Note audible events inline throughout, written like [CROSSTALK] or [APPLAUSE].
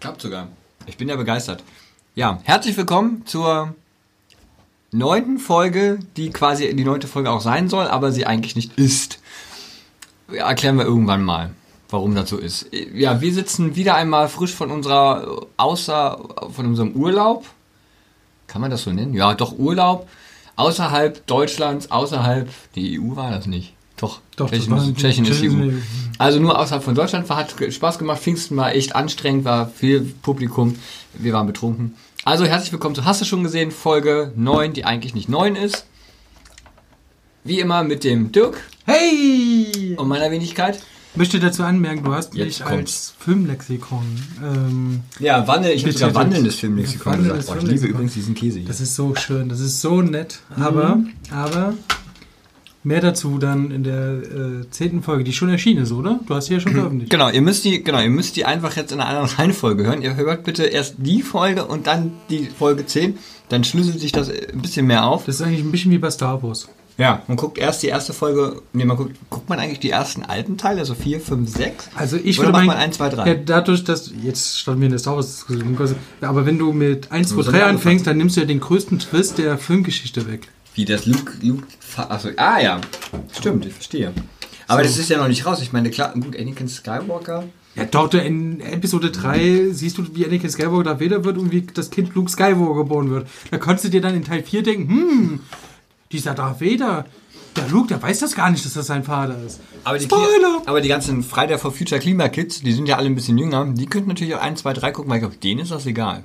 Klappt sogar. Ich bin ja begeistert. Ja, herzlich willkommen zur neunten Folge, die quasi die neunte Folge auch sein soll, aber sie eigentlich nicht ist. Ja, erklären wir irgendwann mal, warum das so ist. Ja, wir sitzen wieder einmal frisch von unserer, außer, von unserem Urlaub. Kann man das so nennen? Ja, doch Urlaub. Außerhalb Deutschlands, außerhalb, die EU war das nicht. Doch, Doch, das Tschechien, war- ist, Tschechien Tschechien ist EU. Also nur außerhalb von Deutschland war, hat Spaß gemacht. Pfingsten war echt anstrengend, war viel Publikum. Wir waren betrunken. Also herzlich willkommen zu Hast du schon gesehen? Folge 9, die eigentlich nicht 9 ist. Wie immer mit dem Dirk Hey! und meiner Wenigkeit. Ich möchte dazu anmerken, du hast Jetzt mich kommt's. als Filmlexikon. Ähm, Ja, Wandel, ich habe sogar wandelndes Filmlexikon gesagt. Boah, ich liebe übrigens diesen Käse hier. das ist so schön, das ist so nett. Aber, aber mehr dazu dann in der äh, zehnten Folge, die schon erschienen ist, oder? Du hast sie ja schon veröffentlicht. Genau, ihr müsst die, genau, ihr müsst die einfach jetzt in einer anderen [LAUGHS] Reihenfolge hören. Ihr hört bitte erst die Folge und dann die Folge 10. Dann schlüsselt sich das ein bisschen mehr auf. Das ist eigentlich ein bisschen wie bei Star Wars. Ja, man guckt erst die erste Folge, nee, man guckt, guckt man eigentlich die ersten alten Teile, also 4, 5, 6? Also ich Oder würde macht man 1, 2, 3? Ja, dadurch, dass jetzt starten wir in der Star Wars Diskussion, aber wenn du mit 1, 2, müssen 3 wir anfängst, dann nimmst du ja den größten Twist der Filmgeschichte weg. Wie das Luke, Luke, achso, ah ja, stimmt, ich verstehe. Aber das ist ja noch nicht raus. Ich meine, klar, gut, Anakin Skywalker. Ja, doch, in Episode 3 siehst du, wie Anakin Skywalker da Vader wird und wie das Kind Luke Skywalker geboren wird. Da konntest du dir dann in Teil 4 denken, hm, dieser Darth Vader, der Luke, der weiß das gar nicht, dass das sein Vater ist. Aber die, Spoiler! aber die ganzen Friday for Future Klimakids, die sind ja alle ein bisschen jünger, die könnten natürlich auch 1, 2, 3 gucken, weil ich glaube, denen ist das egal.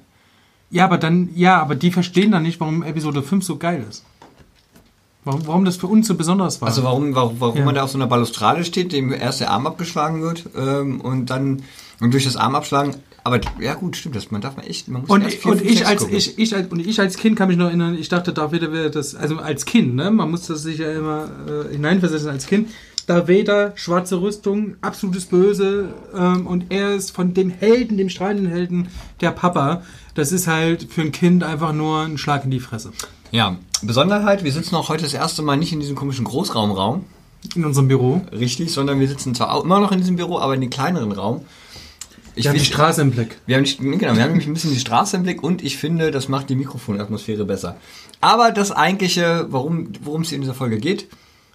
Ja, aber dann, ja, aber die verstehen dann nicht, warum Episode 5 so geil ist. Warum, warum das für uns so besonders war. Also warum, warum, warum Ja. man da auf so einer Balustrade steht, dem erst der Arm abgeschlagen wird ähm, und dann und durch das Arm abschlagen. Aber ja gut, stimmt das. Man darf man echt, man muss Und, erst und, ich als, gucken. ich, ich, als, und ich als Kind kann mich noch erinnern, ich dachte, Vader wäre das, also als Kind, ne? Man muss das sich ja immer äh, hineinversetzen als Kind. Darth Vader, schwarze Rüstung, absolutes Böse ähm, und er ist von dem Helden, dem strahlenden Helden, der Papa. Das ist halt für ein Kind einfach nur ein Schlag in die Fresse. Ja, Besonderheit, wir sitzen auch heute das erste Mal nicht in diesem komischen Großraumraum, In unserem Büro. richtig, sondern wir sitzen zwar auch immer noch in diesem Büro, aber in den kleineren Raum. Ich Wir haben die Straße im Blick. Wir haben, genau, wir haben nämlich ein bisschen die Straße im Blick und ich finde, das macht die Mikrofonatmosphäre besser. Aber das eigentliche, worum worum es hier in dieser Folge geht,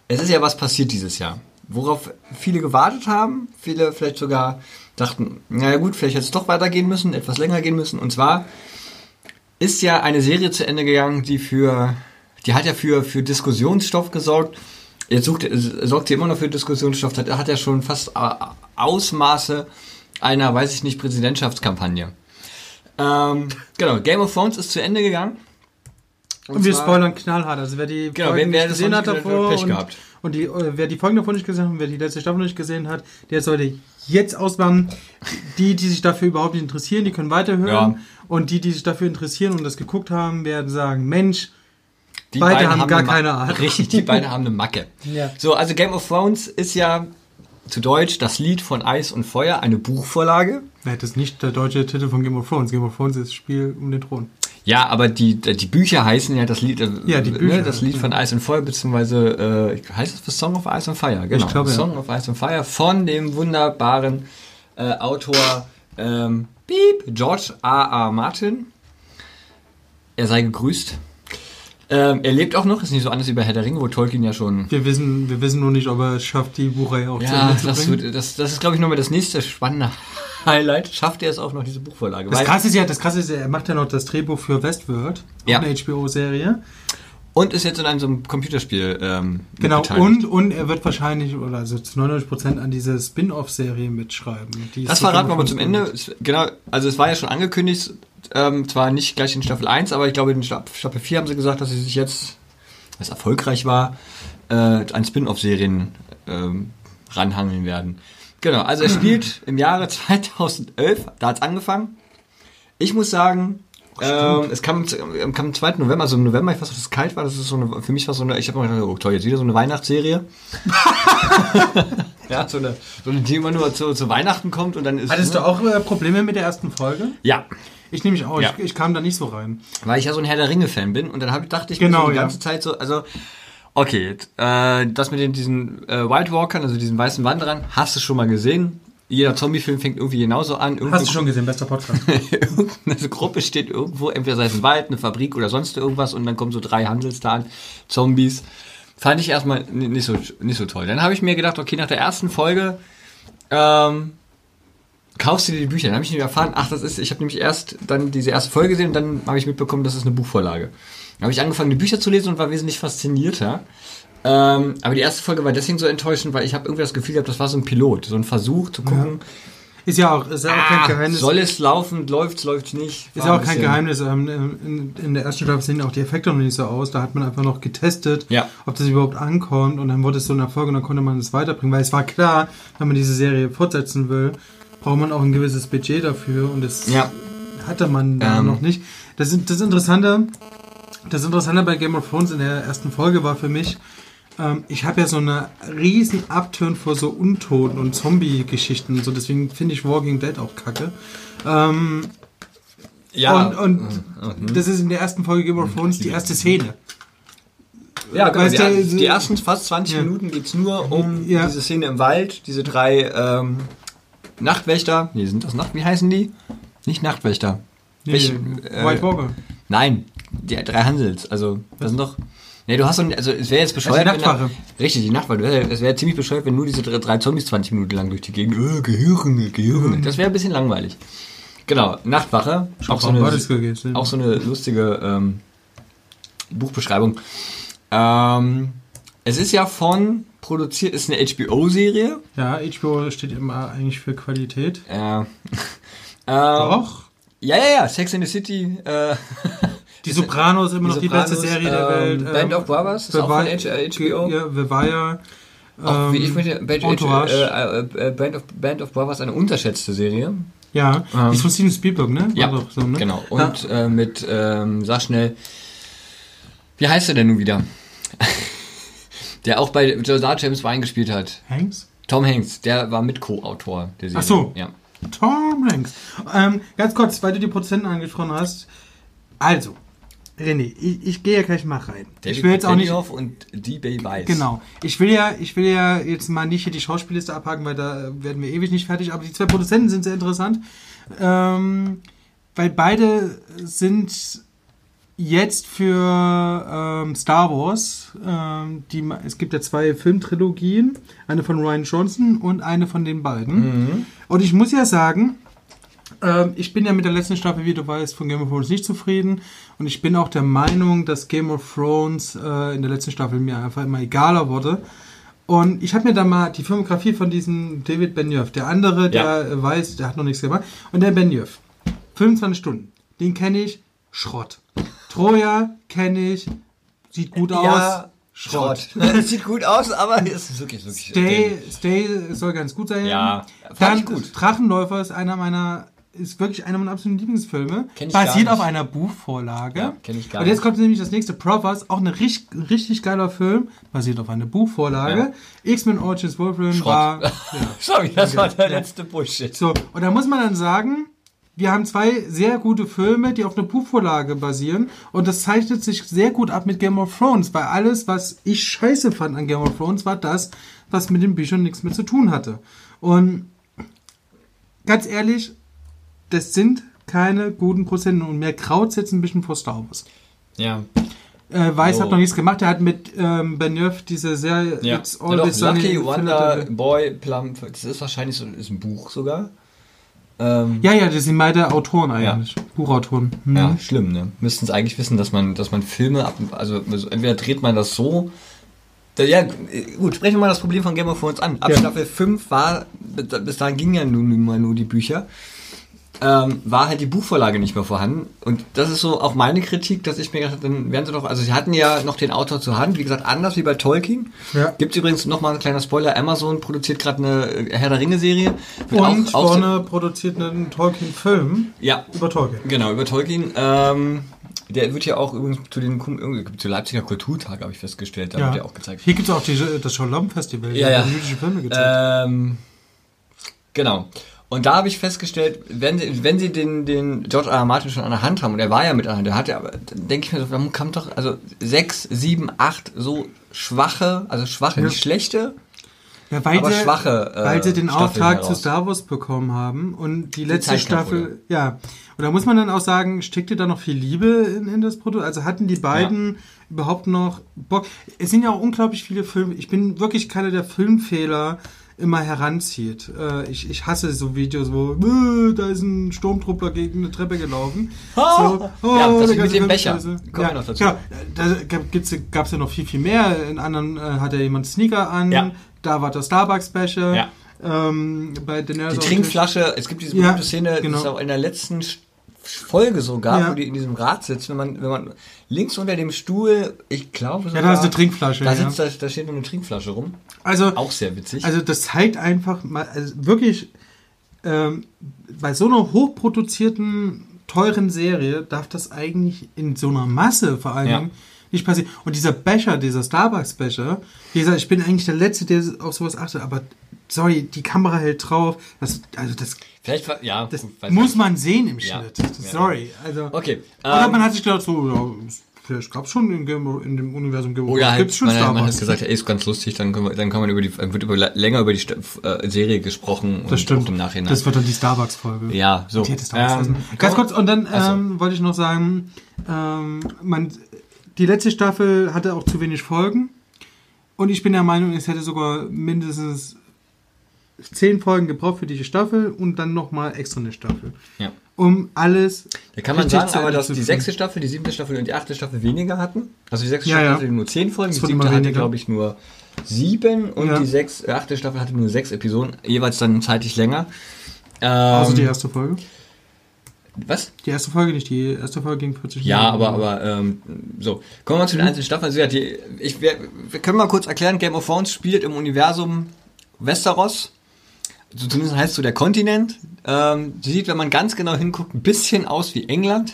es ist ja was passiert dieses Jahr. Worauf viele gewartet haben, viele vielleicht sogar dachten, naja gut, vielleicht hätte es doch weitergehen müssen, etwas länger gehen müssen. Und zwar ist ja eine Serie zu Ende gegangen, die für, die hat ja für, für Diskussionsstoff gesorgt. Jetzt sucht, sorgt sie immer noch für Diskussionsstoff, hat, hat ja schon fast äh, Ausmaße einer, weiß ich nicht, Präsidentschaftskampagne. Ähm, genau, Game of Thrones ist zu Ende gegangen. Und, wir zwar- spoilern knallhart. Also wer die Genau, Folge wer- wer gesehen hat davor Pech und, gehabt. Und die, äh, wer die Folgen davon nicht gesehen hat und wer die letzte Staffel nicht gesehen hat, der sollte jetzt ausmachen. Die, die sich dafür überhaupt nicht interessieren, die können weiterhören. Ja. Und die, die sich dafür interessieren und das geguckt haben, werden sagen, Mensch, Die Beide beiden haben gar keine Ahnung. Richtig, die beiden [LAUGHS] haben eine Macke. Ja. So, also Game of Thrones ist ja zu Deutsch das Lied von Eis und Feuer, eine Buchvorlage. hätte es nicht der deutsche Titel von Game of Thrones? Game of Thrones ist das Spiel um den Thron. Ja, aber die, die Bücher heißen ja das Lied, äh, Ja, die Bücher, ne, das Lied von Ice and Fire, beziehungsweise äh, heißt es The Song of Ice and Fire, genau. Ich glaube, The ja. Song of Ice and Fire von dem wunderbaren äh, Autor ähm, Piep, George R. R. Martin. Er sei gegrüßt. Ähm, er lebt auch noch, ist nicht so anders wie bei Herr der Ringe, wo Tolkien ja schon Wir wissen, wir wissen nur nicht, ob er es schafft, die Buchreihe auch zu Ja, Ende zu das, bringen. wird, das, das ist, glaube ich, nochmal das nächste spannende Highlight. Schafft er es auch noch, diese Buchvorlage? Das krasse ist ja, das krasse ist er macht ja noch das Drehbuch für Westworld, Ja. eine HBO-Serie. und ist jetzt in einem so einem Computerspiel ähm, Genau, und, und er wird wahrscheinlich, oder also zu 99% an diese Spin-off-Serie mitschreiben. Das verraten wir aber zum Ende. Genau, also es war ja schon angekündigt, ähm, zwar nicht gleich in Staffel 1, aber ich glaube in Sta- Staffel 4 haben sie gesagt, dass sie sich jetzt, was erfolgreich war, äh, an Spin-off-Serien ähm, ranhangeln werden. Genau, also er spielt im Jahre 2011, da hat's angefangen. Ich muss sagen, ähm, es kam, ähm, kam am 2. November, also im November, ich weiß, dass es kalt war, das ist so eine, für mich war so eine, ich habe mir gedacht, oh toll, jetzt wieder so eine Weihnachtsserie. [LAUGHS] ja, so eine, so eine, die immer nur zu, zu Weihnachten kommt und dann ist Hattest du auch äh, Probleme mit der ersten Folge? Ja, Ich nehme mich auch, Ja. ich, ich kam da nicht so rein. weil ich ja so ein Herr der Ringe-Fan bin und dann hab, dachte ich Genau, mir so die ja. ganze Zeit so, also, okay, äh, das mit den, diesen äh, White Walkern, also diesen weißen Wanderern, hast du schon mal gesehen. jeder Zombie-Film fängt irgendwie genauso an. Hast Irgendeine du schon gesehen, bester Podcast. [LAUGHS] irgendeine Gruppe steht irgendwo, entweder sei es ein Wald, eine Fabrik oder sonst irgendwas und dann kommen so drei Handelstan, Zombies. Fand ich erstmal nicht so, nicht so toll. Dann habe ich mir gedacht, okay, nach der ersten Folge ähm, kaufst du dir die Bücher. Dann habe ich nicht erfahren, ach, das ist, ich habe nämlich erst dann diese erste Folge gesehen und dann habe ich mitbekommen, das ist eine Buchvorlage. Dann habe ich angefangen, die Bücher zu lesen und war wesentlich faszinierter. Ähm, aber die erste Folge war deswegen so enttäuschend, weil ich habe irgendwie das Gefühl gehabt, das war so ein Pilot, so ein Versuch zu gucken, Ist ja auch, ist ja auch kein ah, Geheimnis. soll es laufen, läuft's, läuft's nicht. Ist War ja auch ein kein Geheimnis. ähm, In, in der ersten Staffel sehen auch die Effekte noch nicht so aus. Da hat man einfach noch getestet, Ja. ob das überhaupt ankommt. Und dann wurde es so ein Erfolg und dann konnte man es weiterbringen. Weil es war klar, wenn man diese Serie fortsetzen will, braucht man auch ein gewisses Budget dafür. Und das Ja. hatte man da Ähm. noch nicht. Das, das Interessante, das Interessante bei Game of Thrones in der ersten Folge war für mich, ähm, ich habe ja so eine riesen Abturn vor so Untoten und Zombie-Geschichten und so. Deswegen finde ich Walking Dead auch kacke. Ähm, Ja, und, und das ist in der ersten Folge Game of Thrones die erste Szene. ja genau, weißt die, die ersten fast 20 Ja. Minuten geht's nur um Ja. diese Szene im Wald, diese drei ähm, Nachtwächter. Nee, sind das Nacht? Wie heißen die? Nicht Nachtwächter. Nee, Welche, White Walker. Nein, die drei Hansels. Also, das sind doch. Nee, du hast doch, also es wäre jetzt bescheuert. Also die wenn Nachtwache. richtig, die Nachtwache. Es wäre ziemlich bescheuert, wenn nur diese drei, drei Zombies 20 Minuten lang durch die Gegend. Äh, Gehirne, Gehirne. Das wäre ein bisschen langweilig. Genau, Nachtwache. Auch so, eine, gewesen? auch so eine lustige ähm, Buchbeschreibung. Ähm, es ist ja von produziert, ist eine HBO-Serie. Ja, HBO steht immer eigentlich für Qualität. Äh, [LAUGHS] ähm, Doch. Ja, ja, ja, Sex in the City. Äh, [LAUGHS] Die Sopranos immer Die noch die beste Sopranos, Serie der ähm, Welt. Band of Brothers ist auch von äh, HBO. Ja, Vivaya. Auch wie ähm, ich finde, Band, Entourage. äh, äh, Band, of, Band of Brothers eine unterschätzte Serie. Ja, Ähm, die ist von Steven Spielberg, ne? War Ja, doch so, ne? genau. Und äh, mit, ähm, sag schnell, wie heißt er denn nun wieder? [LAUGHS] der auch bei Josar James Wine gespielt hat. ja. Hanks? Tom Hanks, der war mit Co-Autor der Serie. Ach so. Ja. Tom Hanks. Ähm, ganz kurz, weil du die Prozenten angesprochen hast. Also, René, ich, ich gehe ja gleich mal rein. David ich will jetzt auch nicht. Benioff und D-Bay Weiss. Genau. Ich will ja, ich will ja jetzt mal nicht hier die Schauspielliste abhaken, weil da werden wir ewig nicht fertig. Aber die zwei Produzenten sind sehr interessant, ähm, weil beide sind jetzt für ähm, Star Wars. Ähm, die, es gibt ja zwei Filmtrilogien, eine von Ryan Johnson und eine von den beiden. Und ich muss ja sagen, ähm, ich bin ja mit der letzten Staffel, wie du weißt, von Game of Thrones nicht zufrieden. Und ich bin auch der Meinung, dass Game of Thrones äh, in der letzten Staffel mir einfach immer egaler wurde. Und ich habe mir da mal die Filmografie von diesem David Benioff, der andere, der Ja. äh, weiß, der hat noch nichts gemacht. Und der Benioff, 25 Stunden, den kenne ich, Schrott. Troja kenne ich, sieht gut aus. Ja, Schrott. [LAUGHS] Sieht gut aus, aber es [LAUGHS] ist wirklich, wirklich. Stay, Stay soll ganz gut sein. Ja, Dann gut. Drachenläufer ist einer meiner, ist wirklich einer meiner absoluten Lieblingsfilme. Kenn ich gar Basiert nicht. auf einer Buchvorlage. Ja, kenn ich gar Und jetzt kommt nämlich das nächste, Prophets, auch ein richtig, richtig geiler Film, basiert auf einer Buchvorlage. X-Men Origins Wolverine Schrott. war, [LAUGHS] ja. Sorry, das war der Ja. letzte Bullshit. So, und da muss man dann sagen, wir haben zwei sehr gute Filme, die auf einer Buchvorlage basieren. Und das zeichnet sich sehr gut ab mit Game of Thrones, weil alles, was ich scheiße fand an Game of Thrones, war das, was mit den Büchern nichts mehr zu tun hatte. Und ganz ehrlich, das sind keine guten Prozente. Und mir kraut jetzt ein bisschen vor Star Wars. Ja. Äh, Weiß Oh. hat noch nichts gemacht. Er hat mit ähm, Benioff diese Serie Ja. It's ja doch, Lucky Wonder Boy Plum. Das ist wahrscheinlich so ist ein Buch sogar. Ähm, Ja, ja, das sind beide Autoren eigentlich. Buchautoren. Mhm. Ja, schlimm, ne? Müssten es eigentlich wissen, dass man, dass man Filme ab, also, also entweder dreht man das so. Ja, gut, sprechen wir mal das Problem von Game of Thrones an. Ab Ja. Staffel 5 war, bis dahin gingen ja nun mal nur die Bücher, ähm, war halt die Buchvorlage nicht mehr vorhanden. Und das ist so auch meine Kritik, dass ich mir gedacht habe, dann werden sie doch, also sie hatten ja noch den Autor zur Hand, wie gesagt, anders wie bei Tolkien. Ja. Gibt übrigens nochmal ein kleiner Spoiler, Amazon produziert gerade eine äh, Herr der Ringe-Serie. Und auch- Warner produziert einen Tolkien-Film Ja, über Tolkien. Genau, über Tolkien. Ähm, der wird ja auch übrigens zu den zu Leipziger Kulturtag, habe ich festgestellt, da wird ja auch gezeigt. Hier gibt es auch die, das Shalom-Festival, Ja, ja. jüdische Filme gezeigt. Ähm, genau. Und da habe ich festgestellt, wenn sie, wenn sie den, den George R. R. Martin schon an der Hand haben, und er war ja mit an der Hand, der hat ja, aber dann denke ich mir so, warum kam doch, also sechs, sieben, acht so schwache, also schwache, Ja. nicht schlechte Ja, weil aber sie, schwache äh, weil sie den Staffeln Auftrag zu heraus. Star Wars bekommen haben und die letzte Zeitkampf, Staffel, ja. Und da muss man dann auch sagen, steckte da noch viel Liebe in, in das Produkt? Also hatten die beiden überhaupt noch Bock? Es sind ja auch unglaublich viele Filme. Ich bin wirklich keiner, der Filmfehler immer heranzieht. Äh, ich, ich hasse so Videos, wo äh, da ist ein Sturmtruppler gegen eine Treppe gelaufen. Ah! So, Ja, das mit dem Becher. scheiße. Kommen Ja, noch dazu. Genau, da gab es ja noch viel, viel mehr. In anderen äh, hat ja jemand Sneaker an. Ja. Da war der Starbucks-Becher. Ja. Ähm, Die Trinkflasche, es gibt diese Ja, berühmte Szene, genau. das ist auch in der letzten Folge sogar, Ja. wo die in diesem Rad sitzt, wenn man, wenn man links unter dem Stuhl, ich glaube Ja, da ist eine Trinkflasche. da, ja. sitzt, da, da steht nur eine Trinkflasche rum. Also, Auch sehr witzig. also das zeigt einfach mal, also wirklich, ähm, bei so einer hochproduzierten, teuren Serie darf das eigentlich in so einer Masse vor allem Ja. nicht passieren. Und dieser Becher, dieser Starbucks-Becher, wie gesagt, ich bin eigentlich der Letzte, der auf sowas achtet, aber sorry, die Kamera hält drauf. Das, also das, Vielleicht, ja, das gut, muss man sehen im. Schnitt. Ja. Sorry. Also, Okay, Oder ähm, man hat sich gedacht, so, ja, vielleicht gab es schon in, in dem Universum Game Oder Thrones, halt, gibt's schon man, man Starbucks. hat gesagt, ey, ist ganz lustig, dann, können wir, dann kann man über die, wird über, länger über die äh, Serie gesprochen Das stimmt. im Nachhinein. Das wird dann die Starbucks-Folge. ja, so. Die hätte Starbucks Ähm. Ganz kurz, und dann ähm, wollte ich noch sagen, ähm, man, die letzte Staffel hatte auch zu wenig Folgen. Und ich bin der Meinung, es hätte sogar mindestens zehn Folgen gebraucht für die Staffel und dann nochmal extra eine Staffel. Ja. Um alles. Da kann man sagen, aber dass die sechste Staffel, die siebte Staffel und die achte Staffel weniger hatten. Also die sechste Ja, Staffel ja. hatte nur zehn Folgen, Es die siebte hatte, glaube ich, nur sieben und Ja. die sechs, äh, achte Staffel hatte nur sechs Episoden, jeweils dann zeitlich länger. Ähm, Also die erste Folge. was? Die erste Folge nicht, die erste Folge ging 40 Ja, Minuten. aber, aber ähm, so. Kommen wir zu den einzelnen Staffeln. Also, ja, die, ich, wir, wir können mal kurz erklären, Game of Thrones spielt im Universum Westeros. Zumindest heißt so der Kontinent. Ähm, sieht, wenn man ganz genau hinguckt, ein bisschen aus wie England.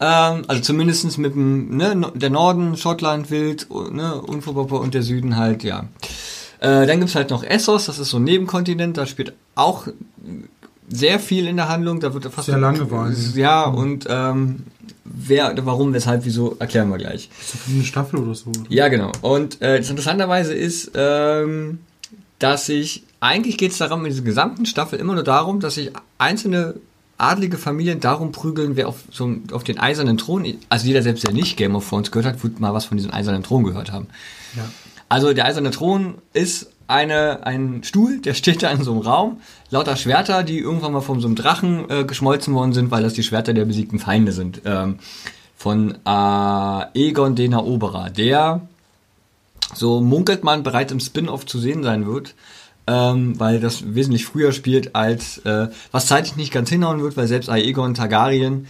Ähm, also zumindestens mit dem, ne, der Norden, Schottland, Wild, ne, Unvorpopper und der Süden halt, ja. Äh, dann gibt's halt noch Essos, das ist so ein Nebenkontinent, da spielt auch sehr viel in der Handlung, da wird fast Sehr lange vor allem. Ja, und ähm, wer, warum, weshalb, wieso, erklären wir gleich. So für eine Staffel oder so. Ja, genau. Und äh, das Interessanterweise ist, ähm, dass sich, eigentlich geht es darum, in dieser gesamten Staffel immer nur darum, dass sich einzelne adlige Familien darum prügeln, wer auf, so, auf den eisernen Thron, also jeder selbst, der nicht Game of Thrones gehört hat, wird mal was von diesem eisernen Thron gehört haben. Ja. Also der eiserne Thron ist eine, ein Stuhl, der [LAUGHS] steht da in so einem Raum. Lauter Schwerter, die irgendwann mal von so einem Drachen äh, geschmolzen worden sind, weil das die Schwerter der besiegten Feinde sind. Ähm, von äh, Egon den Eroberer, der, so munkelt man, bereits im Spin-off zu sehen sein wird. Ähm, weil das wesentlich früher spielt als, äh, was zeitlich nicht ganz hinhauen wird, weil selbst Aegon Targaryen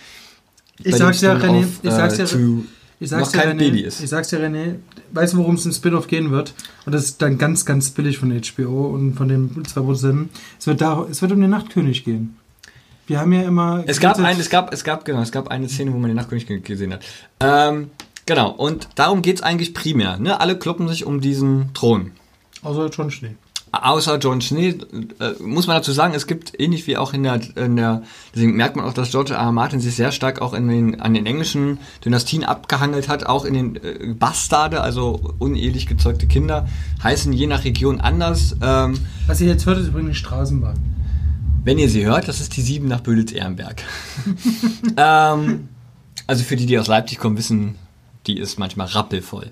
Ich sag's ja, René, ich sag's äh, ja, zu ich sag's noch dir, kein René, Baby ist. Ich sag's dir, René, weißt du, worum es im Spin-off gehen wird? Und das ist dann ganz, ganz billig von HBO und von den zwei Produzenten. Es wird, da, es wird um den Nachtkönig gehen. Wir haben ja immer. Es gab ein, es gab, es gab, genau, es gab eine Szene, wo man den Nachtkönig ge- gesehen hat. Ähm, genau, und darum geht's eigentlich primär. Ne? Alle kloppen sich um diesen Thron. Außer John Schnee. Außer John Schnee, äh, muss man dazu sagen, es gibt ähnlich wie auch in der, in der, deswegen merkt man auch, dass George R. R. Martin sich sehr stark auch in den, an den englischen Dynastien abgehangelt hat, auch in den äh, Bastarde, also unehelich gezeugte Kinder, heißen je nach Region anders. Ähm, Was ihr jetzt hört, ist übrigens die Straßenbahn. Wenn ihr sie hört, das ist die 7 nach Böditz-Ehrenberg. [LAUGHS] ähm, also für die, die aus Leipzig kommen, wissen, die ist manchmal rappelvoll.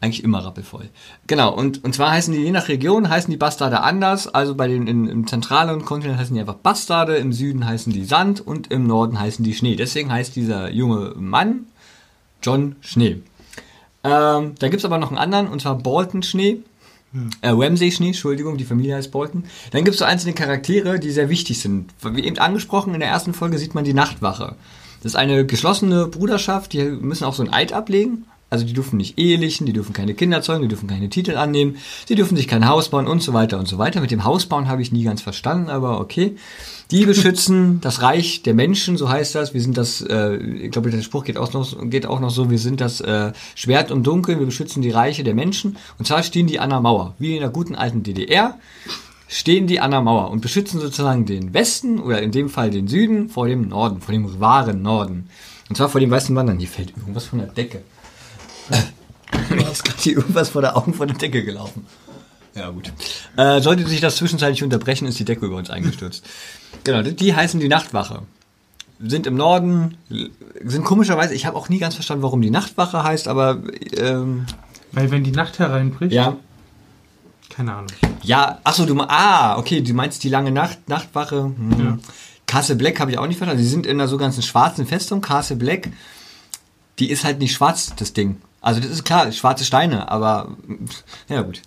Eigentlich immer rappelvoll. Genau, und, und zwar heißen die, je nach Region, heißen die Bastarde anders. Also bei den in, im zentralen Kontinent heißen die einfach Bastarde, im Süden heißen die Sand und im Norden heißen die Schnee. Deswegen heißt dieser junge Mann John Schnee. Ähm, da gibt's aber noch einen anderen, und zwar Bolton Schnee. Äh, Ramsey Schnee, Entschuldigung, die Familie heißt Bolton. Dann gibt es so einzelne Charaktere, die sehr wichtig sind. Wie eben angesprochen, in der ersten Folge sieht man die Nachtwache. Das ist eine geschlossene Bruderschaft, die müssen auch so ein Eid ablegen. Also die dürfen nicht ehelichen, die dürfen keine Kinder zeugen, die dürfen keine Titel annehmen, sie dürfen sich kein Haus bauen und so weiter und so weiter. Mit dem Hausbauen habe ich nie ganz verstanden, aber okay. Die [LAUGHS] beschützen das Reich der Menschen, so heißt das. Wir sind das, äh, ich glaube, der Spruch geht auch, noch, geht auch noch so, wir sind das äh, Schwert im Dunkeln, wir beschützen die Reiche der Menschen. Und zwar stehen die an der Mauer, wie in der guten alten DDR stehen die an der Mauer und beschützen sozusagen den Westen oder in dem Fall den Süden vor dem Norden, vor dem wahren Norden. Und zwar vor dem weißen Wandern. Hier fällt irgendwas von der Decke. [LAUGHS] Mir ist gerade hier irgendwas vor der Augen von der Decke gelaufen. Ja, gut. Äh, sollte sich das zwischenzeitlich unterbrechen, ist die Decke über uns eingestürzt. genau, die, die heißen die Nachtwache. Sind im Norden, sind komischerweise, ich habe auch nie ganz verstanden, warum die Nachtwache heißt, aber ähm, Weil wenn die Nacht hereinbricht, ja, keine Ahnung. Ja, achso, du, ah, okay, du meinst die lange Nacht, Nachtwache. Hm. Ja. Castle Black habe ich auch nicht verstanden. Sie sind in einer sogenannten schwarzen Festung, Castle Black. Die ist halt nicht schwarz, das Ding. Also das ist klar, schwarze Steine, aber ja gut.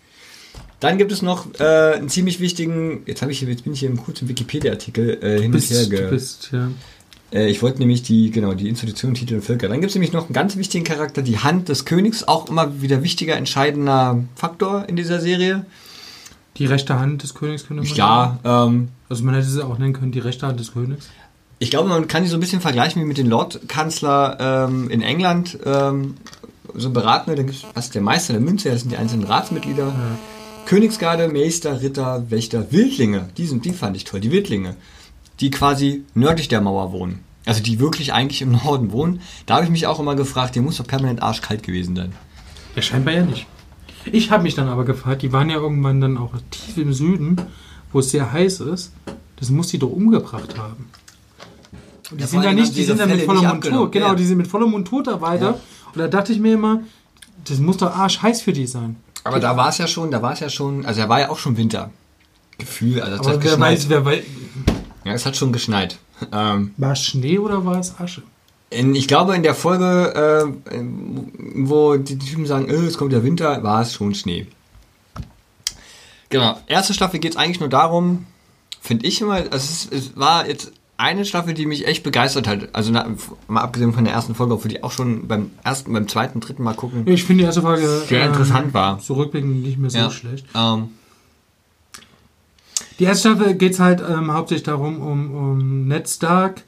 Dann gibt es noch äh, einen ziemlich wichtigen, jetzt habe ich jetzt bin ich hier im kurzen Wikipedia-Artikel äh, hin und her du ge bist, ja. äh, Ich wollte nämlich die, genau, die Institution, Titel und Völker. Dann gibt es nämlich noch einen ganz wichtigen Charakter, die Hand des Königs, auch immer wieder wichtiger, entscheidender Faktor in dieser Serie. Die rechte Hand des Königs könnte man sagen. Ja, ähm, Also man hätte sie auch nennen können, die rechte Hand des Königs. Ich glaube, man kann die so ein bisschen vergleichen wie mit dem Lordkanzler ähm, in England. Ähm, so Beratende, da gibt es was der Meister der Münze, das sind die einzelnen Ratsmitglieder. Königsgarde, Meister, Ritter, Wächter, Wildlinge. Die sind, die fand ich toll, die Wildlinge. Die quasi nördlich der Mauer wohnen. Also die wirklich eigentlich im Norden wohnen. Da habe ich mich auch immer gefragt, die muss doch permanent arschkalt gewesen sein. Ja, scheinbar ja nicht. Ich habe mich dann aber gefragt, die waren ja irgendwann dann auch tief im Süden, wo es sehr heiß ist. Das muss die doch umgebracht haben. Und die Ja, sind allem nicht, die sind dann mit voller Montur. Genau, Ja. die sind mit voller Montur da weiter. Ja. Und da dachte ich mir immer, das muss doch arschheiß für die sein. Aber da war es ja schon, da war es ja schon, also da war ja auch schon Winter. Gefühl, also es Aber hat wer geschneit. weiß, wer weiß, Ja, es hat schon geschneit. Ähm, war es Schnee oder war es Asche? In, ich glaube, in der Folge, äh, wo die Typen sagen, äh, es kommt der Winter, war es schon Schnee. Genau. Erste Staffel geht es eigentlich nur darum, finde ich immer, also es, es war jetzt eine Staffel, die mich echt begeistert hat. Also na, mal abgesehen von der ersten Folge, obwohl die auch schon beim ersten, beim zweiten, dritten Mal gucken. Ich finde die erste Folge Sehr ähm, interessant war. So rückblickend nicht mehr so Ja. schlecht. Ähm, Die erste Staffel geht es halt ähm, hauptsächlich darum, um, um Ned Stark,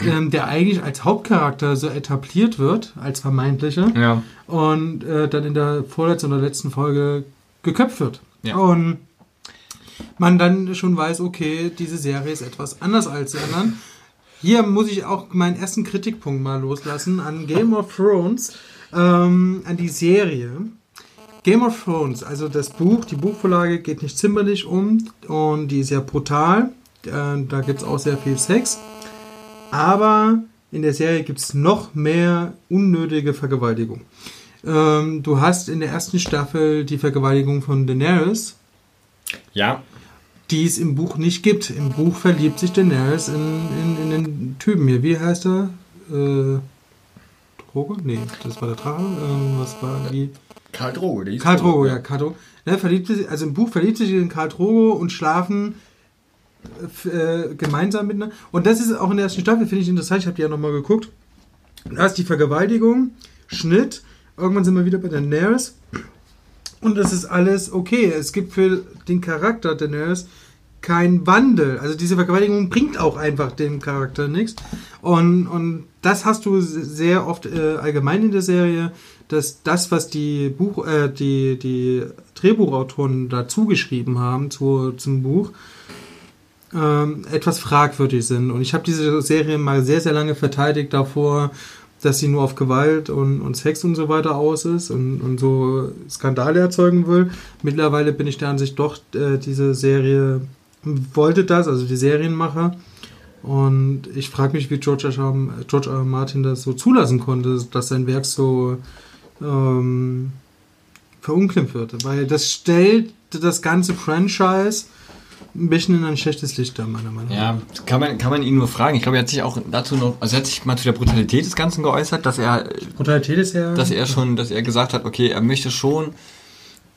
ähm, der eigentlich als Hauptcharakter so etabliert wird, als vermeintlicher, ja. und äh, dann in der vorletzten oder letzten Folge geköpft wird. Ja. Und man dann schon weiß, okay, diese Serie ist etwas anders als die anderen. Hier muss ich auch meinen ersten Kritikpunkt mal loslassen an Game of Thrones, ähm, an die Serie. Game of Thrones, also das Buch, die Buchvorlage geht nicht zimperlich um und die ist ja brutal. Äh, da gibt es auch sehr viel Sex. Aber in der Serie gibt es noch mehr unnötige Vergewaltigung. Ähm, du hast in der ersten Staffel die Vergewaltigung von Daenerys, Ja. die es im Buch nicht gibt. Im Buch verliebt sich Daenerys in, in, in den Typen hier. Wie heißt er? Äh, Drogo? Nee, das war der Drache. Ähm, was war die? Karl Drogo, Karl Drogo, ja, Karl Drogo. Ne, verliebt sich, also im Buch verliebt sich in Karl Drogo und schlafen äh, gemeinsam miteinander. Und das ist auch in der ersten Staffel, finde ich interessant. Ich habe die ja nochmal geguckt. Da ist die Vergewaltigung, Schnitt. Irgendwann sind wir wieder bei Daenerys. Und das ist alles okay. Es gibt für den Charakter Daenerys keinen Wandel. Also diese Vergewaltigung bringt auch einfach dem Charakter nichts. Und, und das hast du sehr oft äh, allgemein in der Serie, dass das, was die Buch, äh, die, die Drehbuchautoren dazu geschrieben haben zu, zum Buch, ähm, etwas fragwürdig sind. Und ich habe diese Serie mal sehr, sehr lange verteidigt davor, dass sie nur auf Gewalt und, und Sex und so weiter aus ist und, und so Skandale erzeugen will. Mittlerweile bin ich der Ansicht, doch, äh, diese Serie wollte das, also die Serienmacher. Und ich frage mich, wie George R. George. R. Martin das so zulassen konnte, dass sein Werk so ähm, verunglimpft wird. Weil das stellt das ganze Franchise ein bisschen in ein schlechtes Licht da, meiner Meinung nach. Ja, kann man, kann man ihn nur fragen. Ich glaube, er hat sich auch dazu noch, also er hat sich mal zu der Brutalität des Ganzen geäußert, dass er, Brutalität ist ja. dass er schon, dass er gesagt hat, okay, er möchte schon,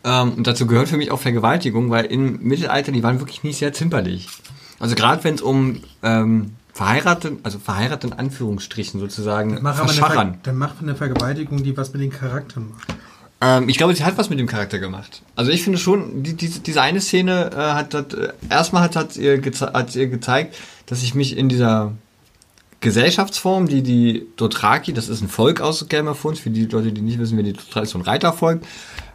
ähm, und dazu gehört für mich auch Vergewaltigung, weil im Mittelalter, die waren wirklich nicht sehr zimperlich. Also gerade wenn es um ähm, verheiratet, also verheiratet in Anführungsstrichen sozusagen, Mach aber eine. Ver dann macht eine Vergewaltigung, die was mit den Charakteren macht. Ähm, ich glaube, sie hat was mit dem Charakter gemacht. Also ich finde schon, die, diese, diese eine Szene äh, hat, hat äh, erstmal hat, hat, ihr hat ihr gezeigt, dass ich mich in dieser Gesellschaftsform, die die Dothraki, das ist ein Volk aus Game of Thrones, für die Leute, die nicht wissen, wer die Dothraki ist, so ein Reitervolk,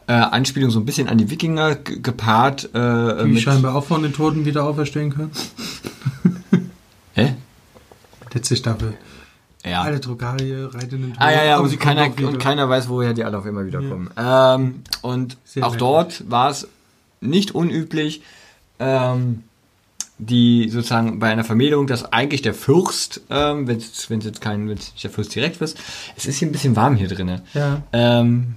äh, Anspielung so ein bisschen an die Wikinger ge- gepaart. Äh, Die mit, scheinbar auch von den Toten wieder auferstehen können. Hä? Letzte Staffel. Ja. Alle Drogari reiten in. Ah ja, ja, und keiner, und keiner weiß, woher die alle auf immer wieder kommen. Ähm, und Sehr auch dort war es nicht unüblich, ähm, die sozusagen bei einer Vermählung, dass eigentlich der Fürst, ähm, wenn es jetzt kein, wenn nicht der Fürst direkt ist, es ist hier ein bisschen warm hier drinnen. Ja. Ähm,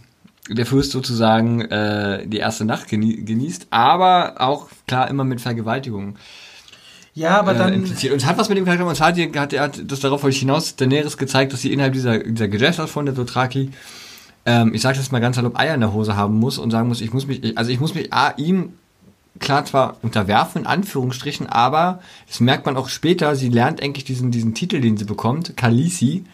der Fürst sozusagen äh, die erste Nacht genie genießt, aber auch klar immer mit Vergewaltigung Ja, aber äh, dann. impliziert. Und es hat was mit dem Charakter, und es hat, hat, er hat das darauf ich hinaus, Daenerys gezeigt, dass sie innerhalb dieser, dieser Gesellschaft von der Dothraki, ähm, ich sage das mal ganz salopp, Eier in der Hose haben muss und sagen muss, ich muss mich, ich, also ich muss mich A, ihm klar zwar unterwerfen, in Anführungsstrichen, aber das merkt man auch später, sie lernt eigentlich diesen, diesen Titel, den sie bekommt, Khaleesi,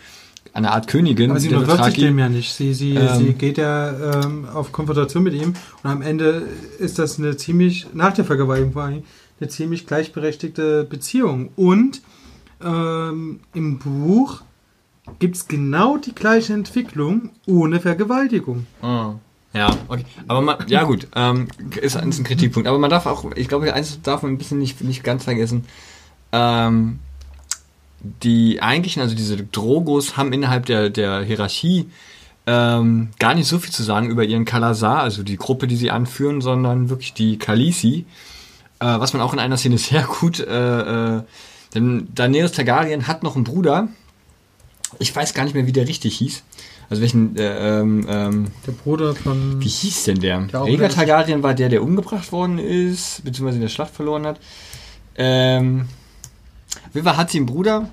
eine Art Königin Aber sie unterwirft sich dem ja nicht. Sie, sie, Ähm. sie geht ja ähm, auf Konfrontation mit ihm und am Ende ist das eine ziemlich, nach der Vergewaltigung vor allem, eine ziemlich gleichberechtigte Beziehung. Und ähm, im Buch gibt es genau die gleiche Entwicklung ohne Vergewaltigung. Ah. Ja, okay. Aber man, ja gut, ähm, ist, ist ein Kritikpunkt. Aber man darf auch, ich glaube, eins darf man ein bisschen nicht, nicht ganz vergessen. Ähm, die eigentlichen, also diese Drogos haben innerhalb der, der Hierarchie ähm, gar nicht so viel zu sagen über ihren Kalasar, also die Gruppe, die sie anführen, sondern wirklich die Kalisi. Äh, was man auch in einer Szene sehr gut, äh, äh, denn Daenerys Targaryen hat noch einen Bruder. Ich weiß gar nicht mehr, wie der richtig hieß. Also welchen, äh, ähm, ähm, Der Bruder von. wie hieß denn der? Der Rhaegar Targaryen war der, der umgebracht worden ist, beziehungsweise in der Schlacht verloren hat. Ähm, Fall hat sie einen Bruder,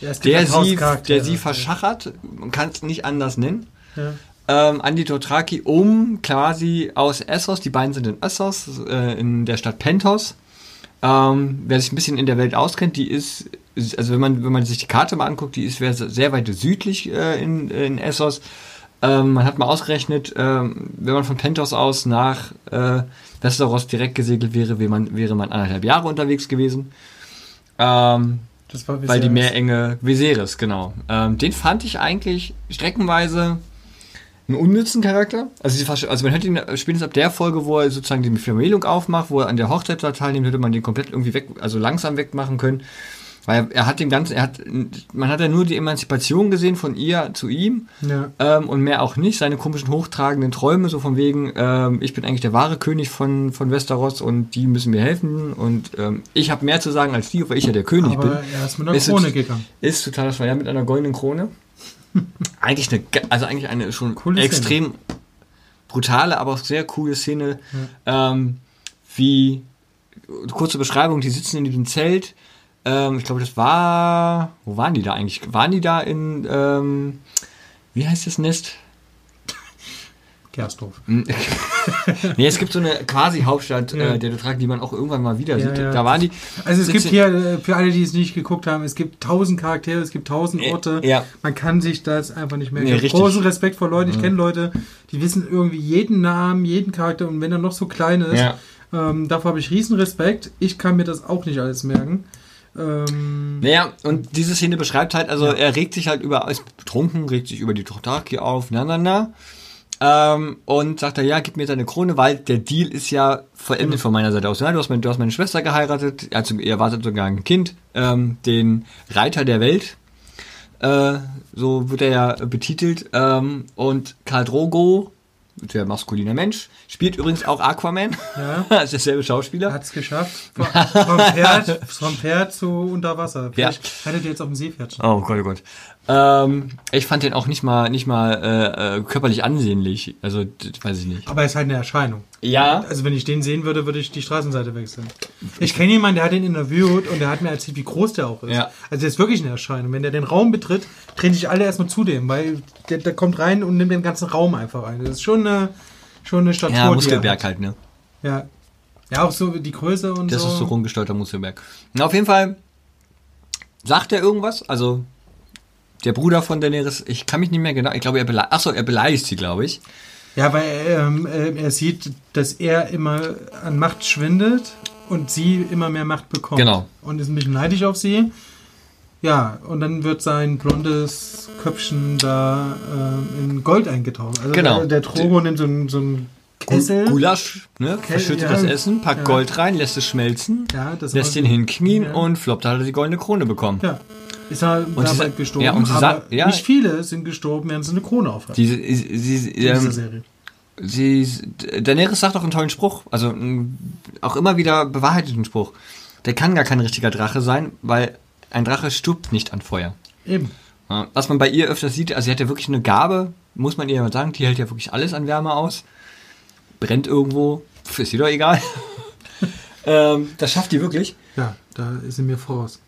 der halt sie, der sie verschachert, man kann es nicht anders nennen, Ja. Ähm, an die Dothraki, um quasi aus Essos, die beiden sind in Essos, äh, in der Stadt Pentos. Ähm, wer sich ein bisschen in der Welt auskennt, die ist, also wenn man, wenn man sich die Karte mal anguckt, die ist sehr, sehr weit südlich äh, in, in Essos. Ähm, man hat mal ausgerechnet, ähm, wenn man von Pentos aus nach äh, Westeros direkt gesegelt wäre, wäre man, wäre man anderthalb Jahre unterwegs gewesen. Ähm, Das war weil die Meerenge Viserys, genau. Ähm, den fand ich eigentlich streckenweise einen unnützen Charakter. Also, die, also man hätte ihn spätestens ab der Folge, wo er sozusagen die Vermählung aufmacht, wo er an der Hochzeit da teilnimmt, hätte man den komplett irgendwie weg, also langsam wegmachen können. Weil er hat dem Ganzen, er hat, man hat ja nur die Emanzipation gesehen von ihr zu ihm Ja. ähm, und mehr auch nicht. Seine komischen hochtragenden Träume, so von wegen, ähm, ich bin eigentlich der wahre König von, von Westeros und die müssen mir helfen und ähm, ich habe mehr zu sagen als die, weil ich ja der König bin. Aber er ist mit einer Ist Krone gegangen. Ist total das war ja mit einer goldenen Krone. Eigentlich eine, also eigentlich eine schon Coole extrem brutale, aber auch sehr coole Szene. Ähm, wie, kurze Beschreibung, die sitzen in diesem Zelt. Ähm, ich glaube, das war, wo waren die da eigentlich? Waren die da in, ähm, wie heißt das Nest? Gersdorf. [LAUGHS] nee, es gibt so eine quasi Hauptstadt Ja. äh, der Dothraki, die man auch irgendwann mal wieder Ja, sieht. ja. Da waren die. Also es gibt hier, äh, für alle, die es nicht geguckt haben, es gibt tausend Charaktere, es gibt tausend Äh, Orte. ja. Man kann sich das einfach nicht merken. Nee, ich habe großen Respekt vor Leuten. Ich kenne Leute, die wissen irgendwie jeden Namen, jeden Charakter und wenn er noch so klein ist, Ja. ähm, davor habe ich riesen Respekt. Ich kann mir das auch nicht alles merken. Ähm, Naja, und diese Szene beschreibt halt, also er regt sich halt über, ist betrunken, regt sich über die Dothraki auf, na, na, na. Ähm, und sagt er, ja, gib mir deine Krone, weil der Deal ist ja vollendet von meiner Seite aus. Ja, du, hast meine, du hast meine Schwester geheiratet, er, hat, er erwartet sogar ein Kind, ähm, den Reiter der Welt. Äh, so wird er ja betitelt. Ähm, und Karl Drogo, der maskuline Mensch, spielt übrigens auch Aquaman. Ja. [LAUGHS] ist derselbe Schauspieler. hat es geschafft. Vom, [LAUGHS] vom, Pferd, vom Pferd zu unter Wasser. Ja. Hattet ihr jetzt auf dem Seepferd. Oh Gott, oh Gott. Ähm, ich fand den auch nicht mal, nicht mal äh, äh, körperlich ansehnlich. Also, weiß ich nicht. Aber er ist halt eine Erscheinung. Ja. Also wenn ich den sehen würde, würde ich die Straßenseite wechseln. Ich kenne jemanden, der hat ihn interviewt und der hat mir erzählt, wie groß der auch ist. Ja. Also der ist wirklich eine Erscheinung. Wenn der den Raum betritt, drehen sich alle erstmal zu dem, weil der, der kommt rein und nimmt den ganzen Raum einfach ein. Das ist schon eine, schon eine Statur. Ja, er Muskelberg halt, ne? Ja. Ja, auch so die Größe und Das so. ist so rumgesteuerter Muskelberg. Na, auf jeden Fall sagt er irgendwas. Also, der Bruder von Daenerys, ich kann mich nicht mehr genau, ich glaube, er beleidigt, achso, er beleidigt sie, glaube ich. Ja, weil ähm, äh, er sieht, dass er immer an Macht schwindet und sie immer mehr Macht bekommt. Genau. Und ist ein bisschen neidisch auf sie. Ja, und dann wird sein blondes Köpfchen da ähm, in Gold eingetaucht. Also Genau. der, der Drogo nimmt so einen so einen Kessel. Gulasch, ne? Verschüttet ja. das Essen, packt Ja. Gold rein, lässt es schmelzen, Ja, das lässt ihn hinknien und floppt, da hat er die goldene Krone bekommen. Ja. Ist er sie dabei sa- gestorben, ja, und sie aber sa- ja. nicht viele sind gestorben, während sie eine Krone aufhaben. Diese, sie, sie, in dieser ähm, Serie. sie, Daenerys sagt auch einen tollen Spruch, also auch immer wieder bewahrheiteten Spruch. Der kann gar kein richtiger Drache sein, weil ein Drache stirbt nicht an Feuer. Eben. Was man bei ihr öfters sieht, also sie hat ja wirklich eine Gabe, muss man ihr mal sagen, die hält ja wirklich alles an Wärme aus. Brennt irgendwo, ist ihr doch egal. [LAUGHS] ähm, das schafft die wirklich. Ja, da ist sie mir voraus.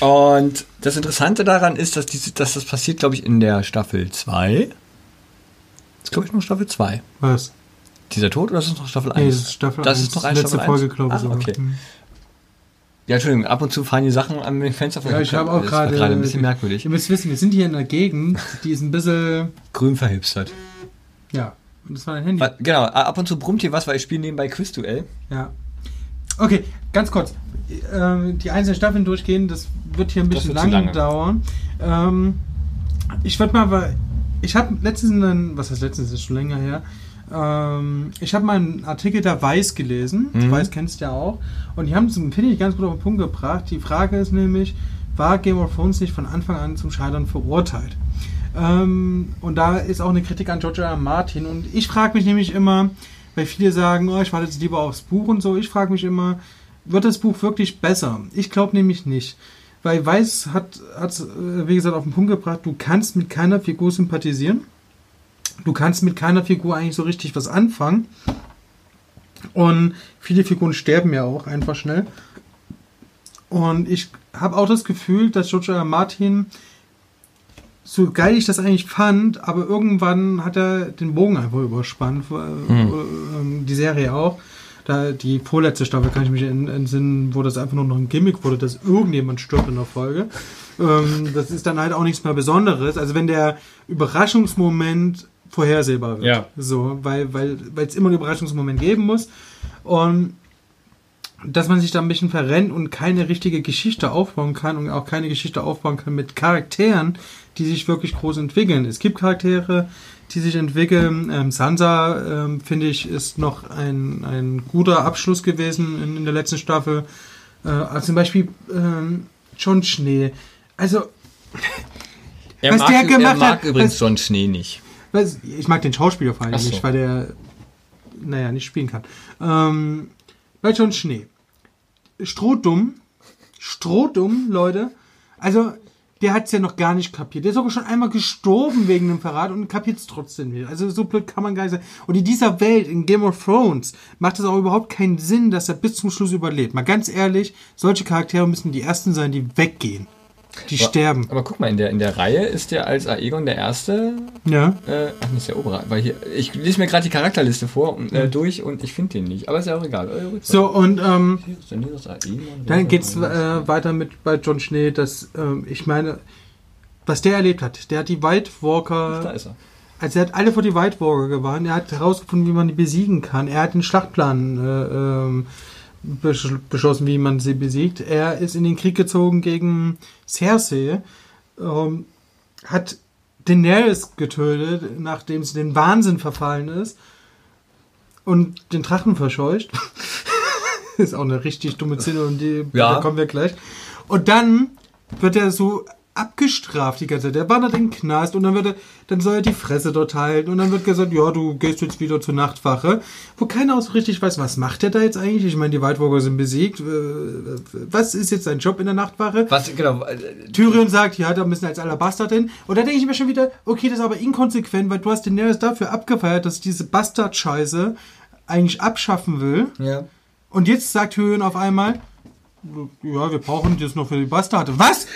Und das Interessante daran ist, dass, diese, dass das passiert, glaube ich, in der Staffel 2. Das ist, glaube ich, noch Staffel 2. Was? Dieser Tod oder ist es noch Staffel 1? Nee, das ist Staffel Das 1. ist noch eine Letzte Staffel Folge, 1? glaube ich. Ah, okay. Hm. Ja, Entschuldigung, ab und zu fallen die Sachen an den Fenster Ja, ich habe auch Das gerade. gerade ein bisschen merkwürdig. Ihr müsst wissen, wir sind hier in einer Gegend, die ist ein bisschen. Grün verhipstert. Ja. Und das war ein Handy. Genau, ab und zu brummt hier was, weil ich spiele nebenbei Quizduell. Ja. Okay, ganz kurz. Ähm, die einzelnen Staffeln durchgehen, das wird hier ein bisschen lang lange. dauern. Ähm, ich würde mal, weil ich habe letztens einen, was heißt letztens, ist schon länger her. Ähm, ich habe mal einen Artikel der Weiß gelesen. Mhm. Weiß kennst du ja auch. Und die haben es, finde ich, ganz gut auf den Punkt gebracht. Die Frage ist nämlich, war Game of Thrones nicht von Anfang an zum Scheitern verurteilt? Ähm, und da ist auch eine Kritik an George R. R. Martin. Und ich frage mich nämlich immer, weil viele sagen, oh, ich warte jetzt lieber aufs Buch und so. Ich frage mich immer, wird das Buch wirklich besser? Ich glaube nämlich nicht. Weil Weiß hat, hat äh, wie gesagt, auf den Punkt gebracht, du kannst mit keiner Figur sympathisieren. Du kannst mit keiner Figur eigentlich so richtig was anfangen. Und viele Figuren sterben ja auch einfach schnell. Und ich habe auch das Gefühl, dass George R. Martin, so geil ich das eigentlich fand, aber irgendwann hat er den Bogen einfach überspannt. ähm, Die Serie auch. Da, die vorletzte Staffel kann ich mich en- entsinnen, wo das einfach nur noch ein Gimmick wurde, dass irgendjemand stirbt in der Folge. Ähm, das ist dann halt auch nichts mehr Besonderes. Also wenn der Überraschungsmoment vorhersehbar wird. Ja. So, weil weil weil es immer einen Überraschungsmoment geben muss. Und dass man sich da ein bisschen verrennt und keine richtige Geschichte aufbauen kann und auch keine Geschichte aufbauen kann mit Charakteren, die sich wirklich groß entwickeln. Es gibt Charaktere, die sich entwickeln. Ähm, Sansa, ähm, finde ich, ist noch ein, ein guter Abschluss gewesen in, in der letzten Staffel. Äh, also zum Beispiel ähm, John Schnee. Also, [LAUGHS] Er Was mag, der er gemacht mag hat, übrigens was- John Schnee nicht. weiß- ich mag den Schauspieler vor allem so. nicht, weil der, naja, nicht spielen kann. Ähm, bei John Schnee. Strohdumm. Strohdumm, Leute. Also, der hat es ja noch gar nicht kapiert. Der ist sogar schon einmal gestorben wegen einem Verrat und kapiert es trotzdem nicht. Also, so blöd kann man gar nicht sein. Und in dieser Welt, in Game of Thrones, macht es auch überhaupt keinen Sinn, dass er bis zum Schluss überlebt. Mal ganz ehrlich, solche Charaktere müssen die ersten sein, die weggehen. Die sterben. Aber guck mal, in der, in der Reihe ist der als Aegon der Erste. Ja. Äh, ach, nicht der Obere. Weil hier, ich lese mir gerade die Charakterliste vor und, äh, durch und ich finde den nicht. Aber ist ja auch egal. Äh. So, und, ähm, Dann geht's äh, weiter mit bei John Schnee, dass ähm, ich meine, was der erlebt hat. Der hat die White Da Walker, ist er. also er hat alle vor die White Walker gewarnt. Er hat herausgefunden, wie man die besiegen kann. Er hat den Schlachtplan äh, ähm, besch beschlossen, wie man sie besiegt. Er ist in den Krieg gezogen gegen Cersei, ähm, hat Daenerys getötet, nachdem sie den Wahnsinn verfallen ist und den Drachen verscheucht. [LAUGHS] ist auch eine richtig dumme Szene und die Ja. da kommen wir gleich. Und dann wird er so abgestraft die ganze Zeit. Der wandert in den Knast und dann wird er, dann soll er die Fresse dort halten und dann wird gesagt, ja, du gehst jetzt wieder zur Nachtwache, wo keiner auch so richtig weiß, was macht er da jetzt eigentlich? Ich meine, die Waldwalker sind besiegt. Äh, Was ist jetzt sein Job in der Nachtwache? Was, genau. äh, Tyrion sagt, ja, da müssen als Alabastard hin. Und da denke ich mir schon wieder, okay, das ist aber inkonsequent, weil du hast Daenerys dafür abgefeiert, dass diese Bastard-Scheiße eigentlich abschaffen will. Ja. Und jetzt sagt Tyrion auf einmal, ja, wir brauchen das noch für die Bastarde. Was?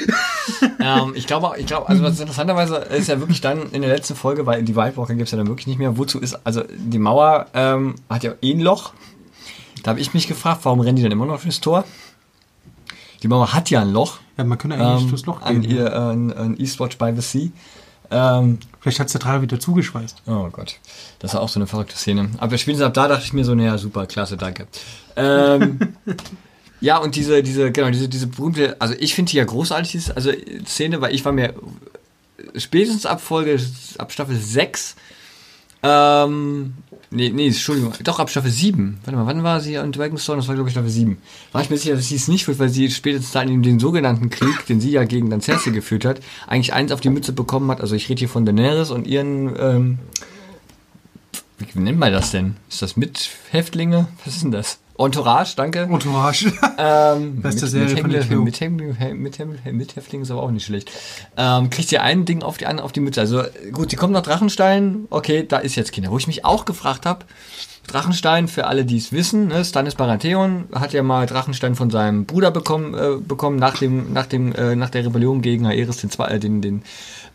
ähm, ich glaube, ich glaube, also was interessanterweise ist ja wirklich dann in der letzten Folge, weil die White Walker gibt es ja dann wirklich nicht mehr. Wozu ist, also die Mauer ähm, hat ja eh ein Loch. Da habe ich mich gefragt, warum rennen die dann immer noch durchs Tor? Die Mauer hat ja ein Loch. Ja, man könnte eigentlich Ähm, durchs Loch an gehen. ihr äh, an, an Eastwatch by the Sea. Ähm, Vielleicht hat es der Drache wieder zugeschweißt. oh Gott, das war auch so eine verrückte Szene. Aber spätestens ab da dachte ich mir so, naja, super, klasse, danke. Ähm, [LAUGHS] ja, und diese, diese, genau, diese, diese berühmte, also ich finde die ja großartig, diese also Szene, weil ich war mir spätestens ab Folge, ab Staffel 6, ähm, nee, nee, Entschuldigung, doch ab Staffel 7. Warte mal, wann war sie in Dragonstone? Das war, glaube ich, Staffel 7. War ich mir sicher, dass sie es nicht wird, weil sie spätestens dann in den sogenannten Krieg, den sie ja gegen dann geführt hat, eigentlich eins auf die Mütze bekommen hat. Also ich rede hier von Daenerys und ihren, ähm, wie nennt man das denn? Ist das Mithäftlinge? Was ist denn das? Entourage, danke. Entourage. [LAUGHS] Ähm, Beste mit, Serie von Mithäftlinge, HBO. Mithäftlinge, Mithäftlinge, Mithäftlinge ist aber auch nicht schlecht. Ähm, kriegt ihr ein Ding auf die, auf die Mütze. Also gut, sie kommt nach Drachenstein. Okay, da ist jetzt Kinder. Wo ich mich auch gefragt habe, Drachenstein, für alle, die es wissen, ne, Stannis Baratheon hat ja mal Drachenstein von seinem Bruder bekommen, äh, bekommen nach dem, nach dem, äh, nach der Rebellion gegen Aerys den, äh, den, den,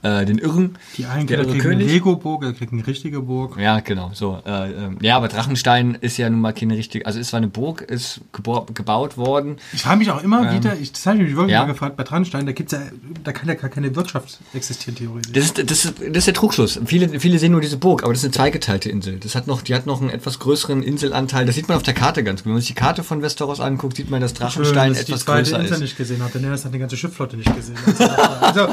äh, den Irren. Die einen Der kriegen irre eine König. Lego-Burg, er kriegt eine richtige Burg. Ja, genau, so. Äh, ähm, ja, aber Drachenstein ist ja nun mal keine richtige, also ist zwar eine Burg, ist gebaut worden. Ich frage mich auch immer wieder, ich, das habe ich mich wirklich Ähm, ja. mal gefragt, bei Transtein, da gibt's ja, da kann ja gar keine Wirtschaft existieren, theoretisch. Das ist, das ist, das ist der Trugschluss. Viele, viele sehen nur diese Burg, aber das ist eine zweigeteilte Insel. Das hat noch, die hat noch einen etwas größeren Inselanteil. Das sieht man auf der Karte ganz gut. Wenn man sich die Karte von Westeros anguckt, sieht man, dass Schön, Drachenstein dass ich die etwas zweite größer Insel ist. nicht gesehen habe, denn er hat die ganze Schiffflotte nicht gesehen. [LAUGHS] Also,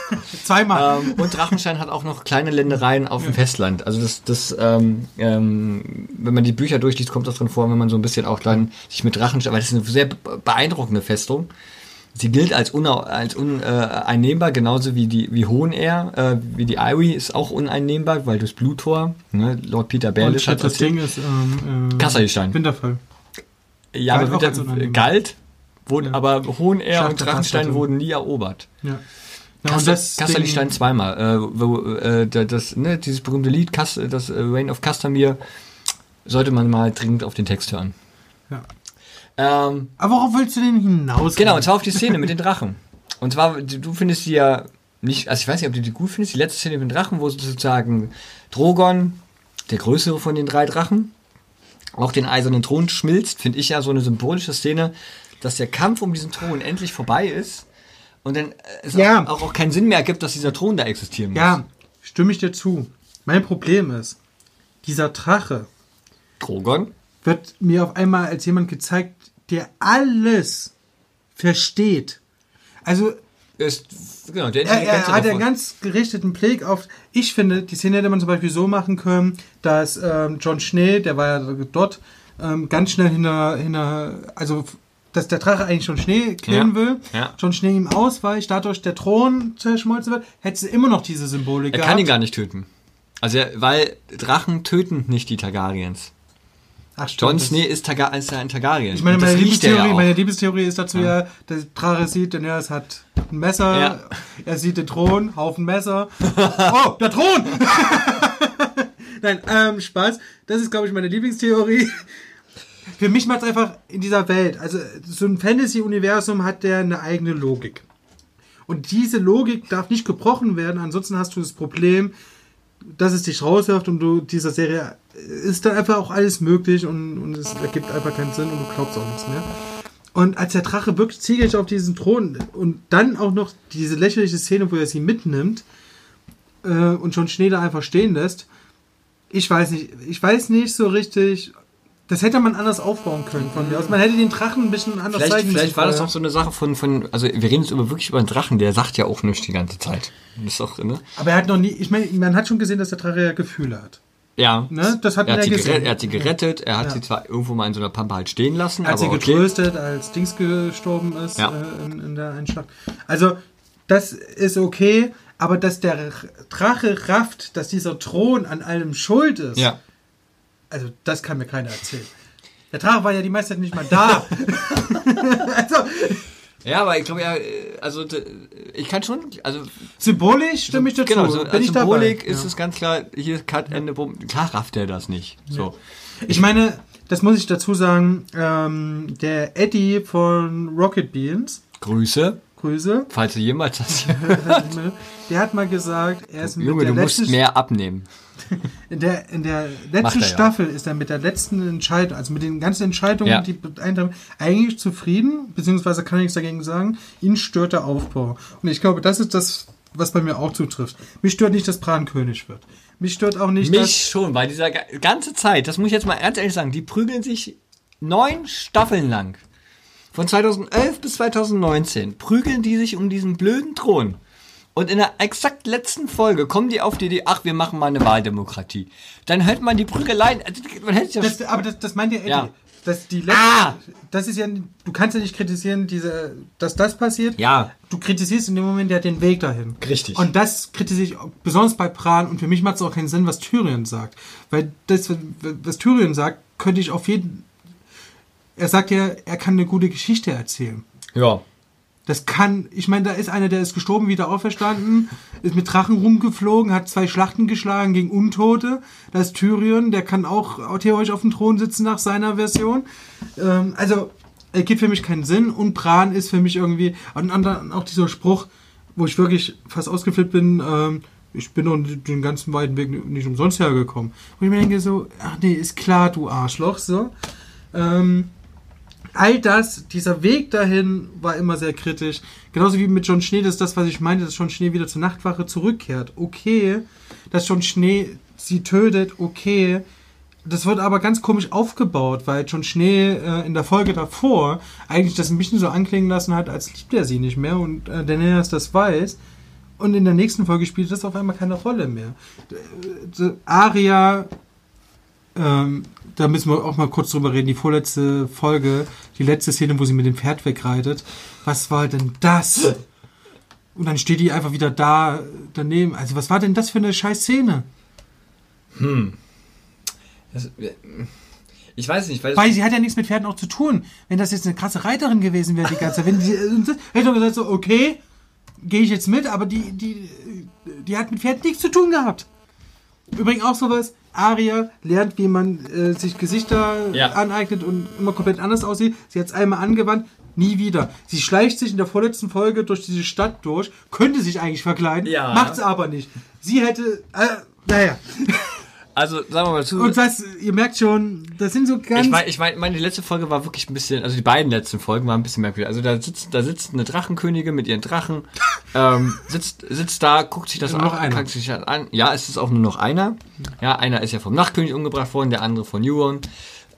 [LAUGHS] zweimal. Ähm, und Drachenstein hat auch noch kleine Ländereien auf dem Festland. Also das, das ähm, ähm, wenn man die Bücher durchliest, kommt das drin vor, wenn man so ein bisschen auch dann sich mit Drachenstein, weil das ist eine sehr be- beeindruckende Festung. Sie gilt als, unau- als uneinnehmbar, genauso wie die wie Hohenair, äh, wie die Irie ist auch uneinnehmbar, weil das Bluttor, ne, Lord Peter Baelish hat das erzählt. Ding ist ähm, äh. Winterfell. Ja, Galt aber uneinnehmbar. galt, wurden, Ja. aber Hohenair und Drachenstein wurden nie erobert. Ja. ja Kassel, zweimal. Äh, wo, äh, da- das, ne, dieses berühmte Lied, Kas, das äh, Reign of Castamere, sollte man mal dringend auf den Text hören. Ja. Ähm, Aber worauf willst du denn hinaus? genau, und zwar auf die Szene mit den Drachen. Und zwar, du findest die ja nicht, also ich weiß nicht, ob du die gut findest, die letzte Szene mit den Drachen, wo sozusagen Drogon, der größere von den drei Drachen, auch den eisernen Thron schmilzt, finde ich ja so eine symbolische Szene, dass der Kampf um diesen Thron endlich vorbei ist und dann äh, es Ja. auch, auch keinen Sinn mehr ergibt, dass dieser Thron da existieren muss. Ja, stimme ich dir zu. Mein Problem ist, dieser Drache Drogon? wird mir auf einmal als jemand gezeigt, der alles versteht. Also Ist, genau, der er, er hat einen davon. ganz gerichteten Blick auf. Ich finde, die Szene hätte man zum Beispiel so machen können, dass ähm, John Schnee, der war ja dort, ähm, ganz schnell hinter, hinter, also dass der Drache eigentlich schon Schnee killen Ja, will, ja. John Schnee ihm ausweicht, dadurch der Thron zerschmolzen wird, hätte sie immer noch diese Symbolik Er kann ihn gar nicht töten. Also, weil Drachen töten nicht die Targaryens. Ach, stimmt, Jon Snow ist, Targa ist ein Targaryen. Ich meine, meine Liebestheorie, ja meine Liebestheorie ist dazu ja, der Drache sieht, denn er es hat ein Messer, Ja. er sieht den Thron, Haufen Messer. [LAUGHS] oh, der Thron! [LAUGHS] Nein, ähm, Spaß. Das ist, glaube ich, meine Lieblingstheorie. Für mich macht es einfach in dieser Welt, also so ein Fantasy-Universum hat der eine eigene Logik. Und diese Logik darf nicht gebrochen werden, ansonsten hast du das Problem, dass es dich rauswirft und du dieser Serie ist dann einfach auch alles möglich und, und es ergibt einfach keinen Sinn und du glaubst auch nichts mehr. Und als der Drache wirklich zielgerichtet auf diesen Thron und dann auch noch diese lächerliche Szene, wo er sie mitnimmt äh, und schon Schnee da einfach stehen lässt, ich weiß nicht, ich weiß nicht so richtig, das hätte man anders aufbauen können von mir aus. Man hätte den Drachen ein bisschen anders Vielleicht, zeigen vielleicht war das auch so eine Sache von, von, also wir reden jetzt über, wirklich über einen Drachen, der sagt ja auch nichts die ganze Zeit. Das ist auch, ne? Aber er hat noch nie, ich meine, man hat schon gesehen, dass der Drache ja Gefühle hat. Ja. Ne? Das hat Er hat, ja gesehen. gerettet, er hat sie gerettet, er hat Ja. sie zwar irgendwo mal in so einer Pampe halt stehen lassen, als sie aber okay. getröstet, als Dings gestorben ist Ja. äh, in, in der Einschlag. Also, das ist okay, aber dass der Drache rafft, dass dieser Thron an allem schuld ist, Ja. Also das kann mir keiner erzählen. Der Drache war ja die meiste Zeit nicht mal da. [LAUGHS] also, Ja, aber ich glaube ja, also ich kann schon, also symbolisch stimme ich dazu. genau, so Bin als Symbolik dabei. ist ja. es ganz klar, hier Cut, Ende, Bumm. Klar rafft er das nicht. So. Ich meine, das muss ich dazu sagen, ähm, der Eddie von Rocket Beans, Grüße, Grüße, falls du jemals das [LAUGHS] der hat mal gesagt, er ist mit Junge, der du musst mehr abnehmen. [LAUGHS] In der, in der letzten er ja. Staffel ist er mit der letzten Entscheidung, also mit den ganzen Entscheidungen, Ja. die eintreffen, eigentlich zufrieden, beziehungsweise kann ich nichts dagegen sagen. Ihn stört der Aufbau. Und ich glaube, das ist das, was bei mir auch zutrifft. Mich stört nicht, dass Bran König wird. Mich stört auch nicht, Mich schon, weil dieser ga- ganze Zeit, das muss ich jetzt mal ganz ehrlich sagen, die prügeln sich neun Staffeln lang. Von 2011 bis 2019 prügeln die sich um diesen blöden Thron. Und in der exakt letzten Folge kommen die auf die Idee, ach, wir machen mal eine Wahldemokratie. Dann hört man die Prügeleien, also man ja dass, das, aber das, das meint ja Eddie. Ja. dass die letzte, Ah! das ist ja, du kannst ja nicht kritisieren, diese, dass das passiert. Ja. Du kritisierst in dem Moment ja den Weg dahin. Richtig. Und das kritisiere ich besonders bei Pran und für mich macht es auch keinen Sinn, was Tyrion sagt. Weil das, was Tyrion sagt, könnte ich auf jeden. Er sagt ja, er kann eine gute Geschichte erzählen. Ja. Das kann, ich meine, da ist einer, der ist gestorben, wieder auferstanden, ist mit Drachen rumgeflogen, hat zwei Schlachten geschlagen gegen Untote. Da ist Tyrion, der kann auch theoretisch auf dem Thron sitzen nach seiner Version. Ähm, also, er gibt für mich keinen Sinn und Bran ist für mich irgendwie, und dann auch dieser Spruch, wo ich wirklich fast ausgeflippt bin, ähm, ich bin doch den ganzen weiten Weg nicht umsonst hergekommen. Wo ich mir denke so, ach nee, ist klar, du Arschloch, so. Ähm, all das, dieser Weg dahin war immer sehr kritisch. Genauso wie mit John Schnee, das ist das, was ich meinte, dass John Schnee wieder zur Nachtwache zurückkehrt. Okay. Dass John Schnee sie tötet, okay. Das wird aber ganz komisch aufgebaut, weil John Schnee äh, in der Folge davor eigentlich das ein bisschen so anklingen lassen hat, als liebt er sie nicht mehr und äh, Daenerys das weiß. Und in der nächsten Folge spielt das auf einmal keine Rolle mehr. Äh, Aria ähm, da müssen wir auch mal kurz drüber reden. Die vorletzte Folge, die letzte Szene, wo sie mit dem Pferd wegreitet. Was war denn das? Und dann steht die einfach wieder da daneben. Also, was war denn das für eine scheiß Szene? Das, äh, ich weiß nicht, weil, Weil sie hat ja nichts mit Pferden auch zu tun. Wenn das jetzt eine krasse Reiterin gewesen wäre, die ganze Zeit, wenn die, hätte ich doch gesagt, so, okay, gehe ich jetzt mit, aber die, die, die hat mit Pferden nichts zu tun gehabt. Übrigens auch sowas, Aria lernt, wie man äh, sich Gesichter Ja. aneignet und immer komplett anders aussieht. Sie hat es einmal angewandt, nie wieder. Sie schleicht sich in der vorletzten Folge durch diese Stadt durch, könnte sich eigentlich verkleiden, Ja. macht's aber nicht. Sie hätte, äh, naja. Also sagen wir mal zu. Und das, ihr merkt schon, das sind so ganz... Ich meine, ich mein, meine die letzte Folge war wirklich ein bisschen, also die beiden letzten Folgen waren ein bisschen merkwürdig. Also da sitzt, da sitzt eine Drachenkönigin mit ihren Drachen, [LAUGHS] ähm, sitzt, sitzt da, guckt sich das Nur noch einer. guckt sich das an. Ja, es ist auch nur noch einer. Ja, einer ist ja vom Nachtkönig umgebracht worden, der andere von Euron,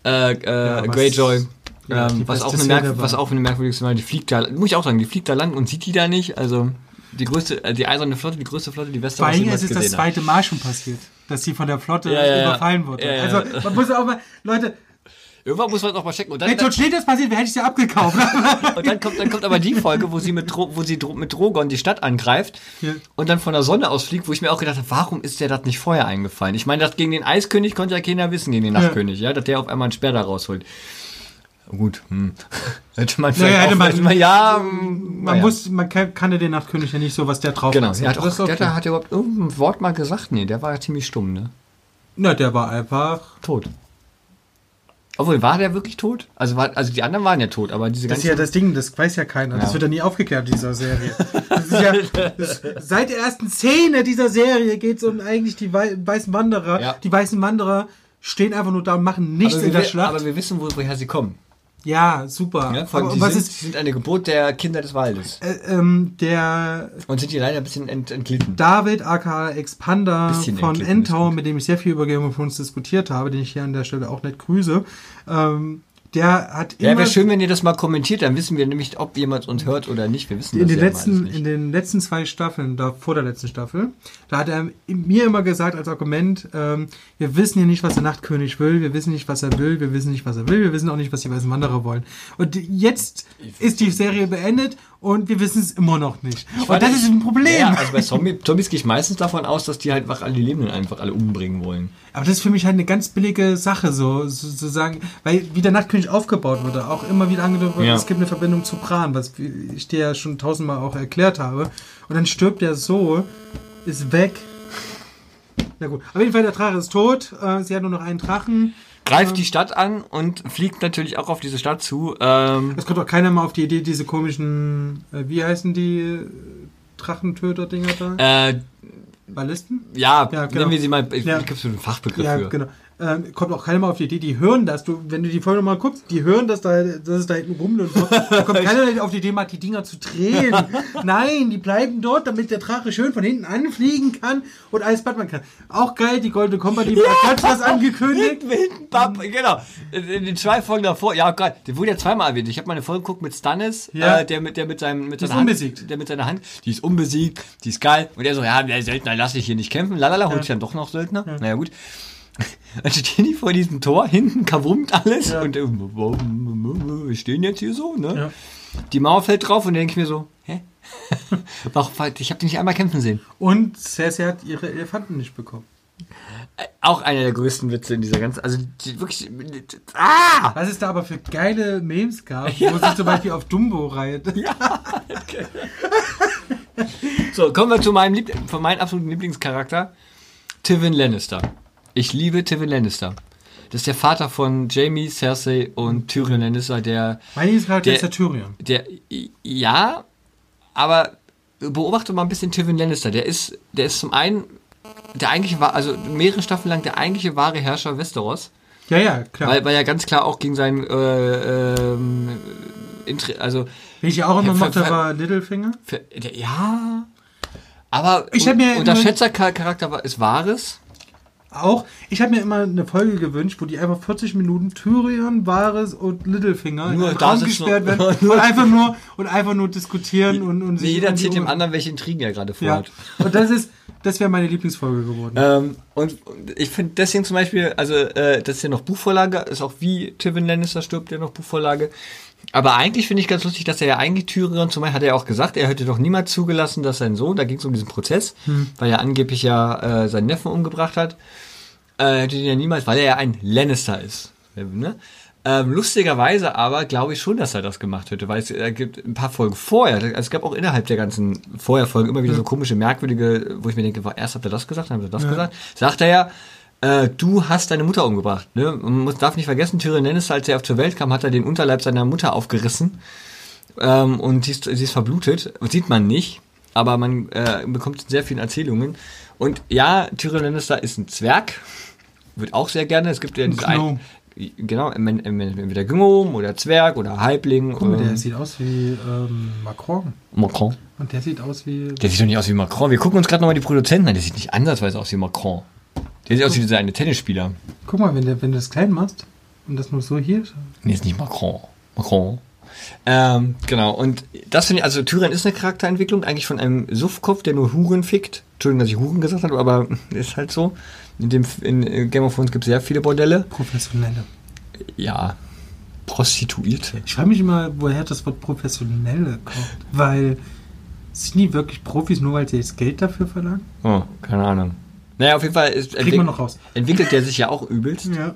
äh, äh, was- Greyjoy. ja, die ähm, was, beste auch Merk war. was auch eine merkwürdige Szene war, die fliegt da, muss ich auch sagen, die fliegt da lang und sieht die da nicht. Also die größte, äh, die eiserne Flotte, die größte Flotte, die Vor Westeros allem ist es das zweite Mal schon passiert, dass sie von der Flotte Ja, überfallen wurde. Ja. Also man muss auch mal, Leute, Irgendwann muss man auch mal checken. Und dann, wenn Schnee das passiert, wäre hätte ich sie abgekauft. [LAUGHS] Und dann kommt, dann kommt aber die Folge, wo sie mit, Dro wo sie Dro mit Drogon die Stadt angreift und dann von der Sonne aus fliegt, wo ich mir auch gedacht habe, warum ist der das nicht vorher eingefallen? Ich meine, das gegen den Eiskönig konnte ja keiner wissen, gegen den Nachtkönig, ja, dass der auf einmal einen Speer da rausholt. Gut, hm. [LAUGHS] hätte man vielleicht Naja, hätte auch man- mal, ja, man naja. muss, man kann, kannte den Nachtkönig ja nicht so, was der drauf Genau, hat. der hat, Das auch, ist der, okay. hat, er überhaupt irgendein Wort mal gesagt? Nee, der war ja ziemlich stumm, ne? Na, der war einfach. Tot. Obwohl, war der wirklich tot? Also, war, also die anderen waren ja tot, aber diese Das ist ja das Ding, das weiß ja keiner. Das Ja. wird ja nie aufgeklärt, in dieser Serie. Das ist ja, das, seit der ersten Szene dieser Serie geht es um eigentlich die wei weißen Wanderer. Ja. Die weißen Wanderer stehen einfach nur da und machen nichts aber, in der wir, Schlacht. aber wir wissen, wo, woher sie kommen. Ja, super. Ja, allem, die was sind, ist sind eine Geburt der Kinder des Waldes. äh, ähm, der Und sind hier leider ein bisschen ent, entglitten. David, aka Expander Bisschen von gut. mit dem ich sehr viel über Game of Thrones diskutiert habe, den ich hier an der Stelle auch nett grüße, ähm, der hat Ja, immer wäre schön, wenn ihr das mal kommentiert, dann wissen wir nämlich, ob jemand uns hört oder nicht. Wir wissen in das den, ja letzten, nicht. in den letzten zwei Staffeln, da vor der letzten Staffel, da hat er mir immer gesagt als Argument, ähm, wir wissen ja nicht, was der Nachtkönig will, wir wissen nicht, was er will, wir wissen nicht, was er will, wir wissen auch nicht, was die Weißen Wanderer wollen. Und jetzt ist die Serie beendet und wir wissen es immer noch nicht. Und das ist ein Problem. Ja, also bei Zombie, Zombies gehe ich meistens davon aus, dass die halt einfach alle die Lebenden einfach alle umbringen wollen. Aber das ist für mich halt eine ganz billige Sache, so sozusagen, weil wie der Nachtkönig aufgebaut wurde, auch immer wieder angedeutet wird, Ja. es gibt eine Verbindung zu Bran, was ich dir ja schon tausendmal auch erklärt habe. Und dann stirbt er so, ist weg. Na gut, auf jeden Fall der Drache ist tot, äh, sie hat nur noch einen Drachen. Greift die Stadt an und fliegt natürlich auch auf diese Stadt zu. Ähm, Es kommt auch keiner mal auf die Idee, diese komischen, äh, wie heißen die Drachentöter-Dinger da? äh, Ballisten? ja, Ja, genau. nennen wir sie mal, ich Ja. gibt es einen Fachbegriff Ja, für. genau. Ähm, kommt auch keiner mal auf die Idee, die hören das. Du, wenn du die Folge mal guckst, die hören, dass, da, dass es da hinten so. Da kommt [LAUGHS] keiner auf die Idee, mal die Dinger zu drehen. [LAUGHS] Nein, die bleiben dort, damit der Drache schön von hinten anfliegen kann und alles Batman kann. Auch geil, die Goldene Company ja. hat was angekündigt. Hinten, hinten, bap, genau. In den zwei Folgen davor, ja, geil. Der wurde ja zweimal erwähnt. Ich habe mal eine Folge geguckt mit Stannis, Ja. äh, der mit der mit seinem mit Die seiner Hand, der mit seiner Hand, die ist unbesiegt, die ist geil. Und er so, ja, der Söldner lass ich hier nicht kämpfen. Lalala, holt Ja. sich dann doch noch Söldner. Naja, gut. [LAUGHS] Dann stehen die vor diesem Tor, hinten kavummt alles Ja. und wir stehen jetzt hier so, ne? Ja. Die Mauer fällt drauf und dann denke ich mir so, hä? [LAUGHS] Warum, ich habe die nicht einmal kämpfen sehen. Und Cersei hat ihre Elefanten nicht bekommen. Äh, Auch einer der größten Witze in dieser ganzen, also die, wirklich, ah! Was es da aber für geile Memes gab, wo [LAUGHS] sie zum Beispiel auf Dumbo reitet. So, kommen wir zu meinem, Lieb von meinem absoluten Lieblingscharakter, Tywin Lannister. Ich liebe Tywin Lannister. Das ist der Vater von Jamie, Cersei und Tyrion Lannister, der, Mein Lieblingscharakter ist der Tyrion. der, ja, aber beobachte mal ein bisschen Tywin Lannister. Der ist, der ist zum einen, der eigentliche war, also mehrere Staffeln lang der eigentliche wahre Herrscher Westeros. Ja, ja, klar. Weil, weil er ganz klar auch gegen seinen, äh, ähm, also, Wen ich ja auch immer mochte, war Littlefinger. für, der, ja, aber Ich hab mir Unterschätzercharakter war, ist Wahres. Auch, ich habe mir immer eine Folge gewünscht, wo die einfach 40 Minuten Tyrion, Varys und Littlefinger Nur in da gesperrt werden [LAUGHS] und einfach nur, und einfach nur diskutieren und, und sich Jeder erzählt dem anderen, welche Intrigen er gerade Ja. vorhat. Und das ist, das wäre meine Lieblingsfolge geworden. Ähm, und und ich finde deswegen zum Beispiel, also äh, das ist ja noch Buchvorlage, ist auch wie Tywin Lannister stirbt, ja noch Buchvorlage. Aber eigentlich finde ich ganz lustig, dass er ja eigentlich Tyrion, zum Beispiel hat er ja auch gesagt, er hätte doch niemals zugelassen, dass sein Sohn, da ging es um diesen Prozess, weil er angeblich ja äh, seinen Neffen umgebracht hat, äh, hätte ihn ja niemals, weil er ja ein Lannister ist. Ne? Ähm, lustigerweise aber glaube ich schon, dass er das gemacht hätte, weil es äh, gibt ein paar Folgen vorher, also es gab auch innerhalb der ganzen Vorherfolgen immer wieder so komische, merkwürdige, wo ich mir denke, erst habt ihr das gesagt, dann habt ihr das gesagt. Sagt er ja, äh, du hast deine Mutter umgebracht. Ne? Man muss, darf nicht vergessen, Tyrion Lannister, als er auf zur Welt kam, hat er den Unterleib seiner Mutter aufgerissen ähm, und sie ist, sie ist verblutet. Sieht man nicht, aber man äh, bekommt sehr vielen Erzählungen. Und ja, Tyrion Lannister ist ein Zwerg, wird auch sehr gerne. Es gibt ja diese Gnome. ein, genau, entweder Gnome oder Zwerg oder Halbling. Guck mal, der ähm, sieht aus wie ähm, Macron. Macron. Und der sieht aus wie. Der sieht doch nicht aus wie Macron. Wir gucken uns gerade nochmal die Produzenten an. Der sieht nicht ansatzweise aus wie Macron. Der sieht aus wie dieser eine Tennisspieler. Guck mal, wenn, der, wenn du das klein machst und das nur so hier. Nee, ist nicht Macron. Macron. Ähm, genau, und das finde ich, also Tyrion ist eine Charakterentwicklung, eigentlich von einem Suffkopf, der nur Huren fickt. Entschuldigung, dass ich Huren gesagt habe, aber [LAUGHS] ist halt so. In, dem, in Game of Thrones gibt es sehr viele Bordelle. Professionelle. Ja, Prostituierte. Ich frage mich immer, woher das Wort professionelle kommt. Weil sind die wirklich Profis, nur weil sie jetzt Geld dafür verlangen? Oh, keine Ahnung. Naja, auf jeden Fall ist, raus. entwickelt der sich ja auch übelst. Ja.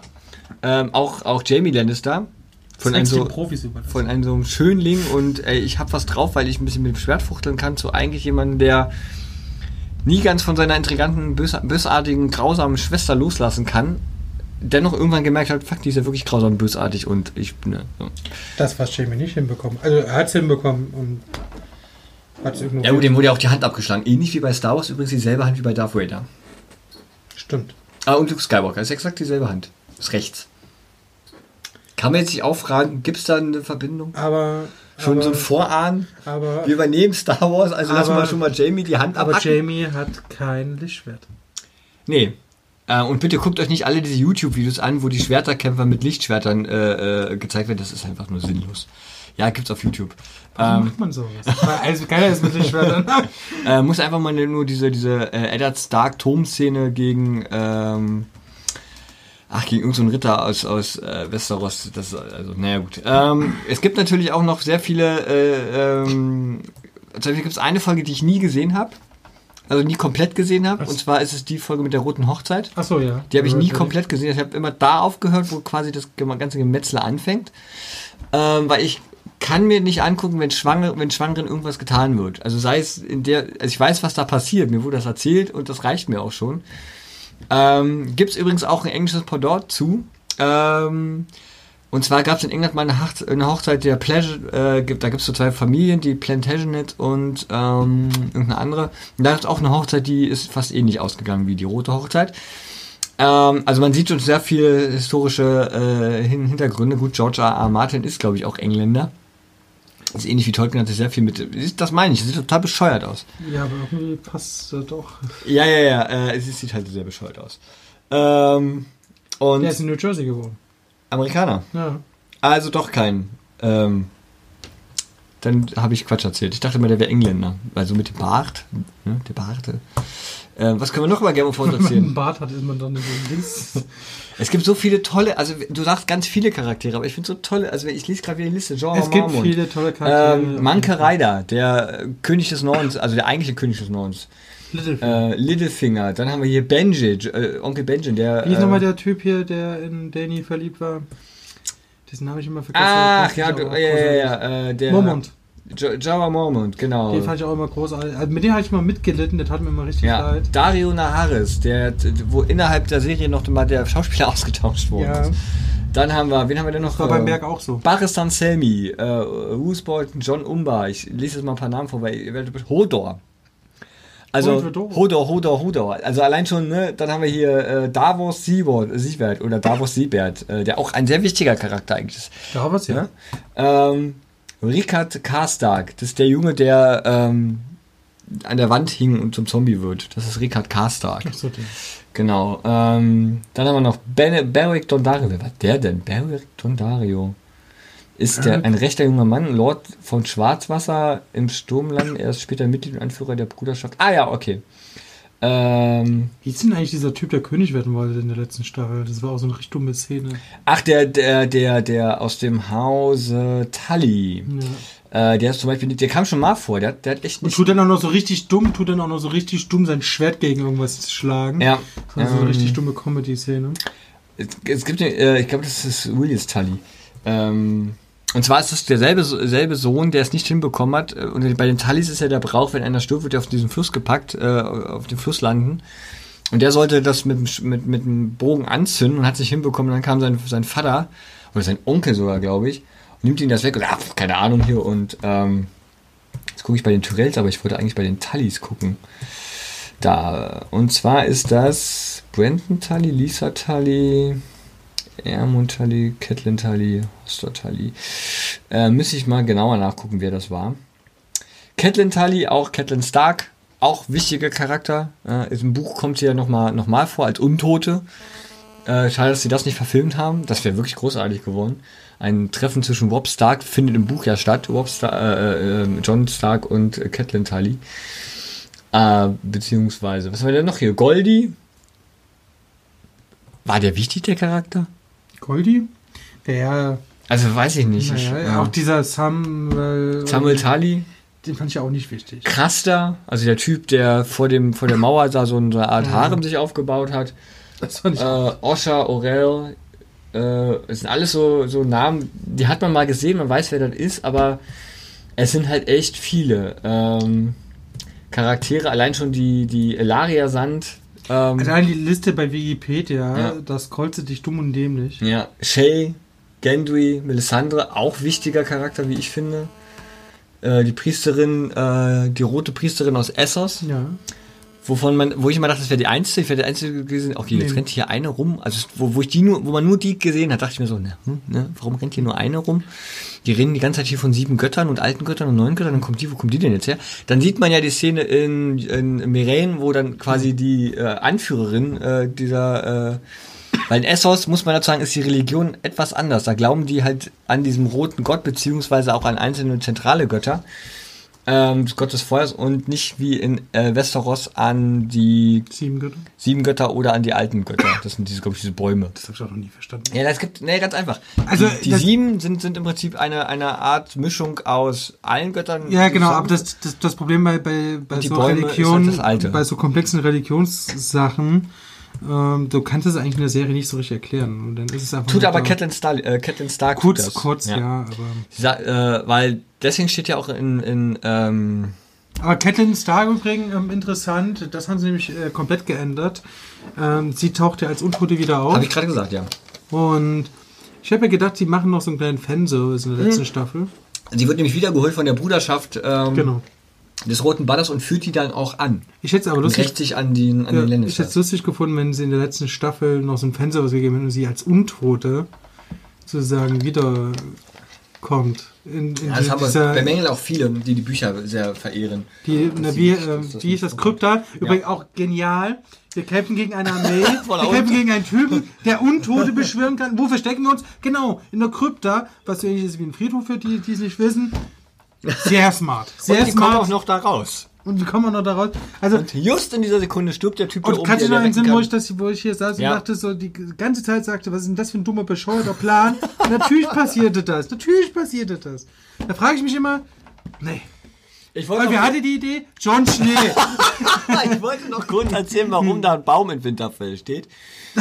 Ähm, auch, auch Jamie Lannister. Von einem, so, von einem so einem Schönling und ey, ich hab was drauf, weil ich ein bisschen mit dem Schwert fuchteln kann, zu eigentlich jemandem, der nie ganz von seiner intriganten, bös bösartigen, grausamen Schwester loslassen kann, dennoch irgendwann gemerkt hat, fuck, die ist ja wirklich grausam bösartig und ich, ne, so. Das, was Jamie nicht hinbekommen. Also er hat es hinbekommen und hat es Ja gut, dem wurde ja auch die Hand abgeschlagen. Ähnlich wie bei Star Wars übrigens dieselbe Hand wie bei Darth Vader. Stimmt. Ah, und Luke Skywalker ist exakt dieselbe Hand. Ist rechts. Kann man jetzt sich auch fragen, gibt es da eine Verbindung? Aber. Schon aber, so ein Vorahn? aber, Wir übernehmen Star Wars, also lassen Aber- wir schon mal Jamie die Hand aber abhacken. Jamie hat kein Lichtschwert. Nee. Äh, und bitte guckt euch nicht alle diese YouTube-Videos an, wo die Schwerterkämpfer mit Lichtschwertern äh, äh, gezeigt werden. Das ist einfach nur sinnlos. Ja, gibt's auf YouTube. Warum Ähm, macht man sowas? [LAUGHS] Also keiner ist mit Lichtschwertern. [LAUGHS] äh, muss einfach mal nur diese, diese äh, Eddard Stark-Turm-Szene gegen, ähm, ach, gegen irgendeinen Ritter aus, aus äh, Westeros. Das, also, naja, gut. Ähm, es gibt natürlich auch noch sehr viele, äh, ähm, zum Beispiel gibt es eine Folge, die ich nie gesehen habe. Also nie komplett gesehen habe. Und zwar ist es die Folge mit der roten Hochzeit. Achso, ja. Die habe ich nie komplett gesehen. Ich habe immer da aufgehört, wo quasi das ganze Gemetzel anfängt. Ähm, weil ich kann mir nicht angucken, wenn, Schwanger, wenn Schwangeren irgendwas getan wird. Also sei es in der, also ich weiß, was da passiert. Mir wurde das erzählt und das reicht mir auch schon. Ähm, Gibt es übrigens auch ein englisches Pendant zu. Ähm, und zwar gab es in England mal eine, Hochze- eine Hochzeit der Pleasure, äh, da gibt es so zwei Familien, die Plantagenet und ähm, irgendeine andere. Und da ist auch eine Hochzeit, die ist fast ähnlich ausgegangen wie die rote Hochzeit. Ähm, also man sieht schon sehr viele historische äh, Hin Hintergründe. Gut, George R. R. Martin ist, glaube ich, auch Engländer. Ist ähnlich wie Tolkien, hat er sehr viel mit. Das meine ich, das sieht total bescheuert aus. Ja, aber irgendwie passt das doch. Ja, ja, ja, äh, es sieht halt sehr bescheuert aus. Ähm, und Der ist in New Jersey geboren. Amerikaner. Ja. Also doch kein. Ähm, dann habe ich Quatsch erzählt. Ich dachte mal, der wäre Engländer. Also mit dem Bart. Ne, der Bart. Äh, was können wir noch über Game of Thrones Wenn man einen erzählen? Bart hat, ist man dann nicht so. [LAUGHS] Es gibt so viele tolle, also du sagst ganz viele Charaktere, aber ich finde so tolle, also ich lese gerade wieder die Liste. Jean Es gibt Marmont. viele tolle Charaktere. Ähm, Manke Ryder, der äh, König des Nordens, also der eigentliche König des Nordens. Littlefinger. Äh, Littlefinger, dann haben wir hier Benji, äh, Onkel Benji, der. Wie ist äh, nochmal der Typ hier, der in Danny verliebt war? Diesen habe ich immer vergessen. Ach, ja, ja, ja, ja, äh, der. Mormont. Java Mormont, genau. Den fand ich auch immer großartig. Also mit dem habe ich mal mitgelitten, der tat mir immer richtig Ja, leid. Dario Naharis, der, wo innerhalb der Serie noch mal der Schauspieler [LAUGHS] ausgetauscht wurde. Ja, Dann haben wir, wen haben wir denn noch? das war beim Äh, Berg auch so. Baristan Selmi, äh, Roose Bolton, John Umba. Ich lese jetzt mal ein paar Namen vor, weil ihr werdet Hodor. Also Hodor. Hodor, Hodor. Also allein schon, ne, dann haben wir hier äh, Davos Siebert, Siebert oder Davos Siebert, äh, der auch ein sehr wichtiger Charakter eigentlich ist. Da was ja. Ja? Ähm, Rikard Karstark, das ist der Junge, der ähm, an der Wand hing und zum Zombie wird. Das ist Rikard Karstark. Ach so, den. Genau. Ähm, dann haben wir noch ben Beric Dondario. Wer war der denn? Beric Dondario. Ist der ein rechter junger Mann, Lord von Schwarzwasser im Sturmland. Er ist später Mitglied und Anführer der Bruderschaft. Ah ja, okay. Ähm, Wie ist denn eigentlich dieser Typ, der König werden wollte in der letzten Staffel? Das war auch so eine richtig dumme Szene. ach, der, der, der, der aus dem Hause Tully. Ja. Äh, der ist zum Beispiel, der kam schon mal vor. Der, hat- der hat echt Und nicht. tut dann auch noch so richtig dumm, tut dann auch noch so richtig dumm sein Schwert gegen irgendwas schlagen. Ja. Das ist so eine ähm, richtig dumme Comedy-Szene. Es, es gibt, äh, ich glaube, das ist Willis Tully. Ähm, und zwar ist es derselbe selbe Sohn, der es nicht hinbekommen hat. äh, Und bei den Tullys ist ja der Brauch, wenn einer stirbt, wird er auf diesen Fluss gepackt, äh, auf den Fluss landen. Und der sollte das mit, mit, mit dem Bogen anzünden und hat sich hinbekommen. Und dann kam sein, sein Vater, oder sein Onkel sogar, glaube ich, und nimmt ihm das weg und ah, keine Ahnung hier. Und ähm, jetzt gucke ich bei den Tyrells, aber ich wollte eigentlich bei den Tullys gucken. Da. Und zwar ist das Brandon Tully, Lisa Tully, Ermund Tully, Catelyn Tully, Hoster Tully. Äh, müsste ich mal genauer nachgucken, wer das war. Catelyn Tully, auch Catelyn Stark, auch wichtiger Charakter. Äh, Im Buch kommt sie ja nochmal noch mal vor als Untote. Äh, schade, dass sie das nicht verfilmt haben. Das wäre wirklich großartig geworden. Ein Treffen zwischen Rob Stark findet im Buch ja statt. Rob Star äh, äh, John Stark und Catelyn Tully. Äh, beziehungsweise, was haben wir denn noch hier? Goldie. War der wichtig, der Charakter? Goldie? Der, Also weiß ich nicht. ich, naja, ja. auch dieser Samuel, Samuel Tully, den fand ich auch nicht wichtig. Kraster, also der Typ, der vor, dem, vor der Mauer da so eine Art Harem sich aufgebaut hat. Das fand ich Äh, Osha, Orel, äh, es sind alles so, so Namen, die hat man mal gesehen, man weiß, wer das ist, aber es sind halt echt viele ähm, Charaktere. Allein schon die, die Elaria Sand. Ähm, Also die Liste bei Wikipedia, Ja. das kolze dich dumm und dämlich. Ja, Shay, Gendry, Melisandre, auch wichtiger Charakter, wie ich finde. Äh, die Priesterin, äh, die rote Priesterin aus Essos, Ja. Wovon man, wo ich immer dachte, das wäre die einzige, ich wäre die einzige gesehen. Okay, jetzt Nee. rennt hier eine rum. Also wo, wo ich die nur, wo man nur die gesehen hat, dachte ich mir so, ne, hm, ne, warum rennt hier nur eine rum? Die reden die ganze Zeit hier von sieben Göttern und alten Göttern und neuen Göttern, dann kommt die, wo kommt die denn jetzt her? Dann sieht man ja die Szene in, in Meren, wo dann quasi die äh, Anführerin äh, dieser äh, weil in Essos, muss man dazu sagen, ist die Religion etwas anders. Da glauben die halt an diesem roten Gott, beziehungsweise auch an einzelne zentrale Götter. Ähm, des Gott des Feuers und nicht wie in äh, Westeros an die Sieben Götter. sieben Götter oder an die alten Götter. Das sind diese, glaube ich, diese Bäume. Das habe ich auch noch nie verstanden. Ja, das gibt, nee, ganz einfach. Also, die, die sieben sind, sind im Prinzip eine, eine Art Mischung aus allen Göttern. Ja, genau, aber das, das, das Problem bei, bei, bei so halt das Alte. bei so komplexen Religionssachen, ähm, du kannst es eigentlich in der Serie nicht so richtig erklären. Und dann ist es einfach Tut aber Catelyn Stark, äh, Catelyn Stark kurz, das. kurz, ja. aber. Sie sa- Äh, weil deswegen steht ja auch in, in ähm, Aber Catelyn Stark übrigens ähm, interessant, das haben sie nämlich äh, komplett geändert. Ähm, sie taucht ja als Untote wieder auf. habe ich gerade gesagt, ja. Und ich habe mir gedacht, sie machen noch so einen kleinen Fanservice in der letzten Staffel. Sie wird nämlich wiedergeholt von der Bruderschaft ähm, Genau. Des Roten Banners und führt die dann auch an. Ich hätte es aber Und lustig, sich an den, an ja, den ich hätte es lustig gefunden, wenn sie in der letzten Staffel noch so einen Fanservice gegeben hätten und sie als Untote sozusagen wiederkommt. In, in Ja, das haben wir bei Mengel auch viele, die die Bücher sehr verehren. Die, na, wie, äh, wie hieß das? Krypta. Übrigens Ja. auch genial. Wir kämpfen gegen eine Armee. [LAUGHS] Wir kämpfen gegen einen Typen, [LAUGHS] der Untote beschwören kann. Wo verstecken wir uns? Genau, in der Krypta, was so ähnlich ist wie ein Friedhof für die, die es nicht wissen. Sehr smart. Sehr und die kommen auch smart. noch da raus. Und wie kommen wir noch da raus? Also, Und just in dieser Sekunde stirbt der Typ, der und oben kannst du noch einen Sinn, wo ich, das, wo ich hier saß Ja. und dachte so, die ganze Zeit sagte, was ist denn das für ein dummer, bescheuerter Plan? Natürlich passierte das. Natürlich passierte das. Da frage ich mich immer, nee. Ich Weil wollte, wer noch, hatte die Idee? John Schnee. [LAUGHS] ich wollte noch kurz erzählen, warum da ein Baum in Winterfell steht. [LAUGHS]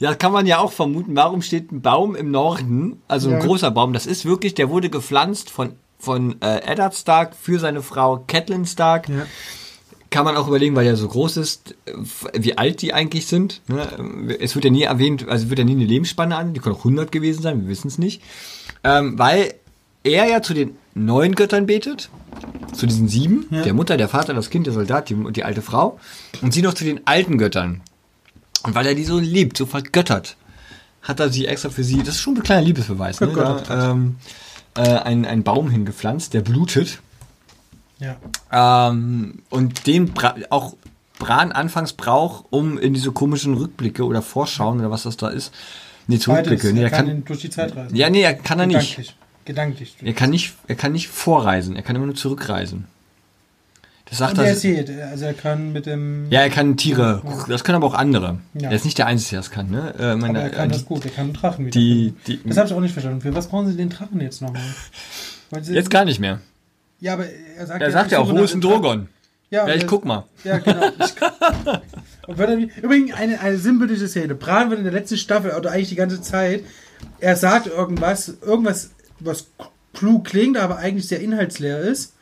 Ja, kann man ja auch vermuten. Warum steht ein Baum im Norden, also ein Ja. großer Baum? Das ist wirklich, der wurde gepflanzt von, von äh, Eddard Stark für seine Frau Catelyn Stark. ja. Kann man auch überlegen, weil er so groß ist, äh, wie alt die eigentlich sind. Ne? Es wird ja nie erwähnt, also wird ja nie eine Lebensspanne an. Die können auch 100 gewesen sein, wir wissen es nicht. Ähm, weil er ja zu den neuen Göttern betet, zu diesen sieben, Ja. der Mutter, der Vater, das Kind, der Soldat, die, die alte Frau. Und sie noch zu den alten Göttern. Und weil er die so liebt, so vergöttert, hat er sie extra für sie, das ist schon ein kleiner Liebesbeweis, ne? Da, ähm, äh, einen, einen Baum hingepflanzt, der blutet. ja. Ähm, und den bra auch Bran anfangs braucht, um in diese komischen Rückblicke oder Vorschauen oder was das da ist. Nee, Zurückblicke. Nee, er kann, kann, durch die Zeit reisen. ja, nee, er kann er nicht. Gedanklich. Gedanklich. Er kann nicht, er kann nicht vorreisen, er kann immer nur zurückreisen. Das sagt er er. erzählt, also er kann mit dem... Ja, er kann Tiere, das können aber auch andere. Ja. Er ist nicht der Einzige, der das kann, ne? Äh, meine, aber er kann äh, das gut, er kann einen Drachen wieder. die, die, Das habe ich auch nicht verstanden. Für was brauchen Sie den Drachen jetzt nochmal? [LAUGHS] Jetzt gar nicht mehr. Ja, aber er sagt Er sagt ja auch, wo ist ein. Drogon? Ja, Ja, ich und guck mal. Ja, genau. [LAUGHS] Und wird dann, übrigens eine, eine sinnbildliche Szene. Bran wird in der letzten Staffel oder eigentlich die ganze Zeit, er sagt irgendwas, irgendwas, was klug klingt, aber eigentlich sehr inhaltsleer ist.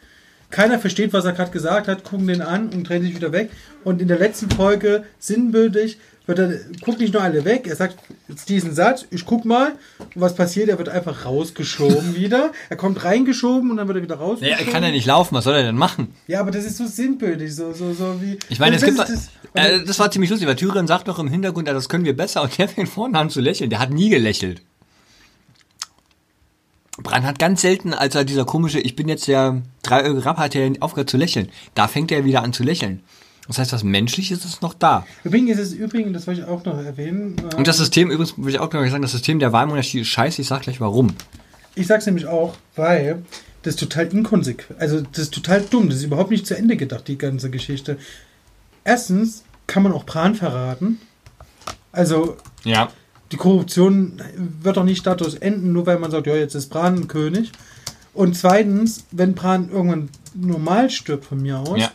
Keiner versteht, was er gerade gesagt hat, gucken den an und drehen sich wieder weg. Und in der letzten Folge, sinnbildlich, wird er, guckt nicht nur alle weg, er sagt jetzt diesen Satz, ich guck mal, und was passiert, er wird einfach rausgeschoben [LAUGHS] wieder. Er kommt reingeschoben und dann wird er wieder Ja, rausgeschoben. er kann ja nicht laufen, was soll er denn machen? Ja, aber das ist so sinnbildlich, so, so, so wie. Ich meine, es Das gibt. Das, äh, das war ziemlich lustig, weil Tyrion sagt noch im Hintergrund, ja, das können wir besser und der fängt vorne an zu lächeln. Der hat nie gelächelt. Bran hat ganz selten, als er dieser komische, ich bin jetzt der Dreieugige Rapp, hat er aufgehört zu lächeln. Da fängt er wieder an zu lächeln. Das heißt, was Menschliches ist noch da. Übrigens ist es übrigens, das wollte ich auch noch erwähnen. äh, Und das System, übrigens würde ich auch noch sagen, das System der Wahlmonarchie ist scheiße. Ich sag gleich warum. Ich sag's nämlich auch, weil das ist total inkonsequent. Also das ist total dumm. Das ist überhaupt nicht zu Ende gedacht, die ganze Geschichte. Erstens kann man auch Bran verraten. Also Ja. Die Korruption wird doch nicht dadurch enden, nur weil man sagt, ja, jetzt ist Bran ein König. Und zweitens, wenn Bran irgendwann normal stirbt von mir aus, Ja.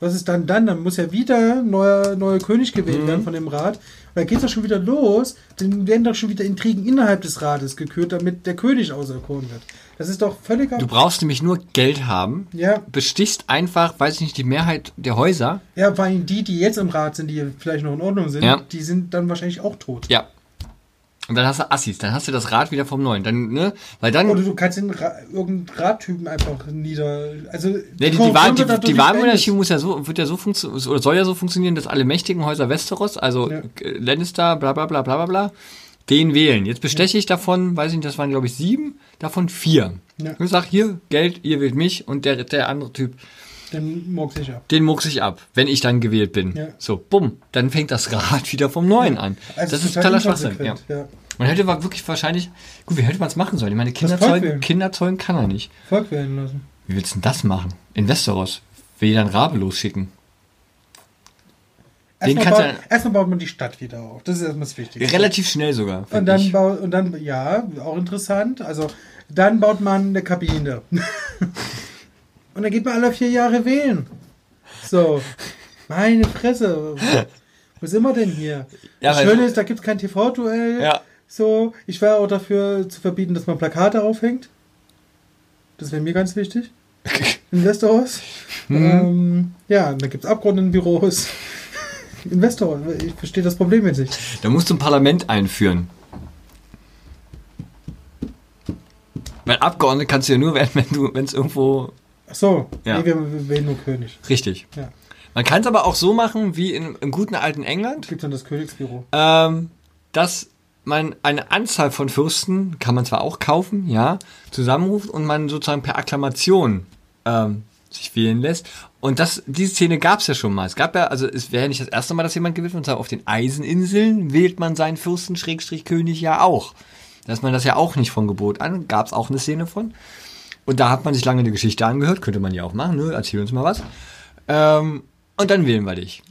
was ist dann dann? Dann muss ja wieder neuer, neuer König gewählt Mhm. werden von dem Rat. Und dann geht doch schon wieder los. Dann werden doch schon wieder Intrigen innerhalb des Rates gekürt, damit der König auserkoren wird. Das ist doch völliger. Du brauchst nämlich nur Geld haben. ja, Bestichst einfach, weiß ich nicht, die Mehrheit der Häuser. ja, vor allem die, die jetzt im Rat sind, die vielleicht noch in Ordnung sind, Ja. die sind dann wahrscheinlich auch tot. Ja. Und dann hast du Assis, dann hast du das Rad wieder vom Neuen. Dann, ne? Weil dann. Oder du kannst den Ra irgendeinen Rattypen einfach nieder. Also Ja, die, die, Wahl, die, die Wahlmonarchie muss ja so, wird ja so funktionieren, oder soll ja so funktionieren, dass alle mächtigen Häuser Westeros, also Ja. Lannister, bla bla bla bla bla bla, den wählen. Jetzt besteche ich davon, weiß ich nicht, das waren glaube ich sieben, davon vier. Ja. Und sag hier, Geld, ihr wählt mich und der, der andere Typ, Dann murks ich ab. den mucks ich ab, wenn ich dann gewählt bin. Ja. So, bumm, dann fängt das Rad [LAUGHS] wieder vom Neuen an. Also das ist total totaler Schwachsinn. Ja. ja. Man hätte wirklich wahrscheinlich, gut, wie hätte man es machen sollen? Ich meine, Kinder Volk zeugen, wählen. Kinder zeugen kann er nicht. Volk wählen lassen. Wie willst du denn das machen? In Westeros? Will jeder einen Rabe losschicken? Den Erstmal baut, erstmal baut man die Stadt wieder auf. Das ist erstmal das Wichtigste. Relativ schnell sogar. Und dann, baut, und dann, ja, auch interessant. Also, dann baut man eine Kabine. [LAUGHS] und dann geht man alle vier Jahre wählen. So. Meine Fresse. [LAUGHS] Wo sind wir denn hier? Ja, das Schöne ist, da gibt es kein TV-Duell. Ja. So, ich wäre auch dafür zu verbieten, dass man Plakate aufhängt. Das wäre mir ganz wichtig. [LAUGHS] In Westeros. Mhm. Ähm, ja, da gibt es Abgeordnetenbüros. [LAUGHS] In Westeros. Ich verstehe das Problem jetzt nicht. Da musst du ein Parlament einführen. Weil Abgeordnete kannst du ja nur werden, wenn du, wenn es irgendwo Ach so, Ja. nee, wir, wählen nur König. richtig. Ja. Man kann es aber auch so machen wie in, im guten alten England, Gibt dann das Königsbüro. ähm, dass man eine Anzahl von Fürsten, kann man zwar auch kaufen, ja, zusammenruft und man sozusagen per Akklamation ähm, sich wählen lässt. Und das, diese Szene gab es ja schon mal. Es gab ja, also es wäre ja nicht das erste Mal, dass jemand gewählt wird, und zwar auf den Eiseninseln wählt man seinen Fürsten Schrägstrich König ja auch. Dass man das ja auch nicht von Gebot an, gab es auch eine Szene von. Und da hat man sich lange eine Geschichte angehört, könnte man ja auch machen, ne? Erzähl uns mal was. Ähm, und dann wählen wir dich.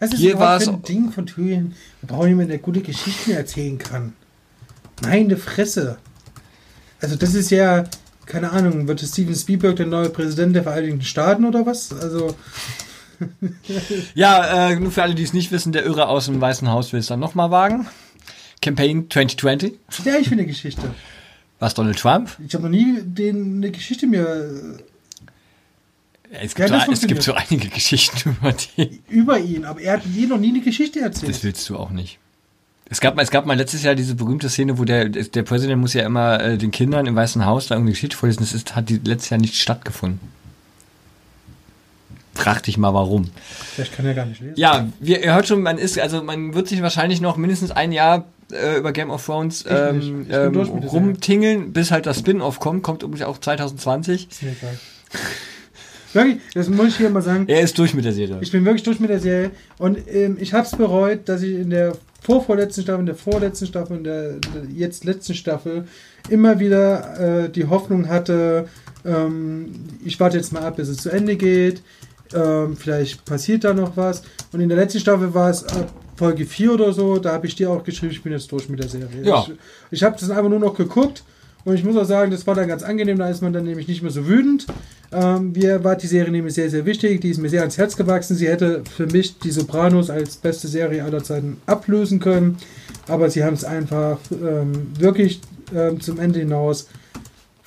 Was ist Hier überhaupt war's- für ein Ding von Thüringen? Wir brauchen jemanden, der gute Geschichten erzählen kann. Meine Fresse. Also das ist ja, keine Ahnung, wird Steven Spielberg der neue Präsident der Vereinigten Staaten oder was? Also, [LAUGHS] Ja, äh, nur für alle, die es nicht wissen, der Irre aus dem Weißen Haus will es dann nochmal wagen. Campaign 2020. ja, ich finde Geschichte. Was Donald Trump? Ich habe noch nie den, eine Geschichte mir Ja, Es Ja, gibt, das so, es gibt so einige Geschichten [LAUGHS] über die. äh, über ihn, aber er hat mir noch nie eine Geschichte erzählt. Das willst du auch nicht. Es gab, mal- es gab mal letztes Jahr diese berühmte Szene, wo der, der Präsident muss ja immer äh, den Kindern im Weißen Haus da irgendeine Geschichte vorlesen. Das ist, hat die letztes Jahr nicht stattgefunden. Frag dich mal warum. Vielleicht kann er gar nicht lesen. Ja, wir, ihr hört schon, man ist, also man wird sich wahrscheinlich noch mindestens ein Jahr äh, über Game of Thrones ähm, ähm, rumtingeln, bis halt das Spin-off kommt, kommt übrigens auch 2020. Ist mir egal. Wirklich, das muss ich hier mal sagen. Er ist durch mit der Serie. Ich bin wirklich durch mit der Serie und ähm, ich habe es bereut, dass ich in der vorvorletzten Staffel, in der vorletzten Staffel, in der, in der jetzt letzten Staffel immer wieder äh, die Hoffnung hatte, ähm, ich warte jetzt mal ab, bis es zu Ende geht. Ähm, vielleicht passiert da noch was. Und in der letzten Staffel war es ab Folge 4 oder so, da habe ich dir auch geschrieben, ich bin jetzt durch mit der Serie. Ja. Ich, ich habe das einfach nur noch geguckt und ich muss auch sagen, das war dann ganz angenehm, da ist man dann nämlich nicht mehr so wütend. Ähm, mir war die Serie nämlich sehr, sehr wichtig, die ist mir sehr ans Herz gewachsen. Sie hätte für mich die Sopranos als beste Serie aller Zeiten ablösen können, aber sie haben es einfach ähm, wirklich ähm, zum Ende hinaus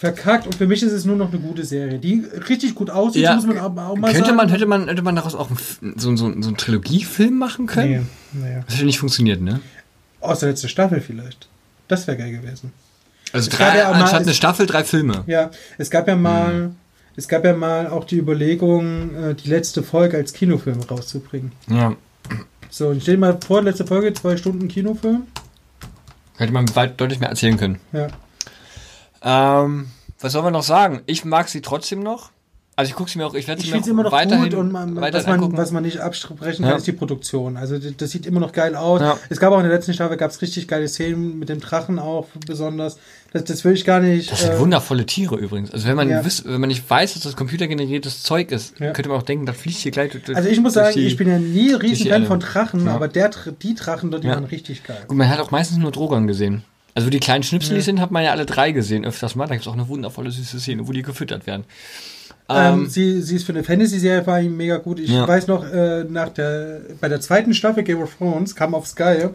verkackt und für mich ist es nur noch eine gute Serie, die richtig gut aussieht, Ja. muss man aber auch mal Könnte sagen. man, hätte man, hätte man daraus auch einen so, so, so einen Trilogiefilm machen können? Nee, nee. Das hätte nicht funktioniert, ne? Aus der letzten Staffel vielleicht. Das wäre geil gewesen. Also Es drei, ja mal- anstatt eine Staffel, drei Filme. Ja, es gab ja mal, Hm. es gab ja mal auch die Überlegung, äh, die letzte Folge als Kinofilm rauszubringen. Ja. So, und stell dir mal vor, letzte Folge, zwei Stunden Kinofilm. Hätte man weit, deutlich mehr erzählen können. Ja. Ähm, was soll man noch sagen? Ich mag sie trotzdem noch. Also ich gucke sie mir auch, ich werde Ich sie mir finde es auch immer noch weiterhin, gut und man, weiterhin was, man, angucken. was man nicht absprechen Ja. kann, ist die Produktion. Also das, sieht immer noch geil aus. Ja. Es gab auch in der letzten Staffel gab es richtig geile Szenen mit dem Drachen auch besonders. Das, das will ich gar nicht. Das sind äh, wundervolle Tiere übrigens. Also wenn man, Ja. wiss, wenn man nicht weiß, dass das computergeneriertes Zeug ist, Ja. könnte man auch denken, das fliegt hier gleich durch also ich muss sagen, die- ich bin ja nie Riesenfan Erde. von Drachen, Ja. aber der, die Drachen dort, die Ja. waren richtig geil. Gut, man hat auch meistens nur Drogon gesehen. Also die kleinen Schnipsel, die Ja. sind, hat man ja alle drei gesehen, öfters mal. Da gibt es auch eine wundervolle süße Szene, wo die gefüttert werden. Ähm, Ähm, sie, sie ist für eine Fantasy-Serie ihm mega gut. Ich Ja. weiß noch, äh, nach der, bei der zweiten Staffel Game of Thrones kam auf Sky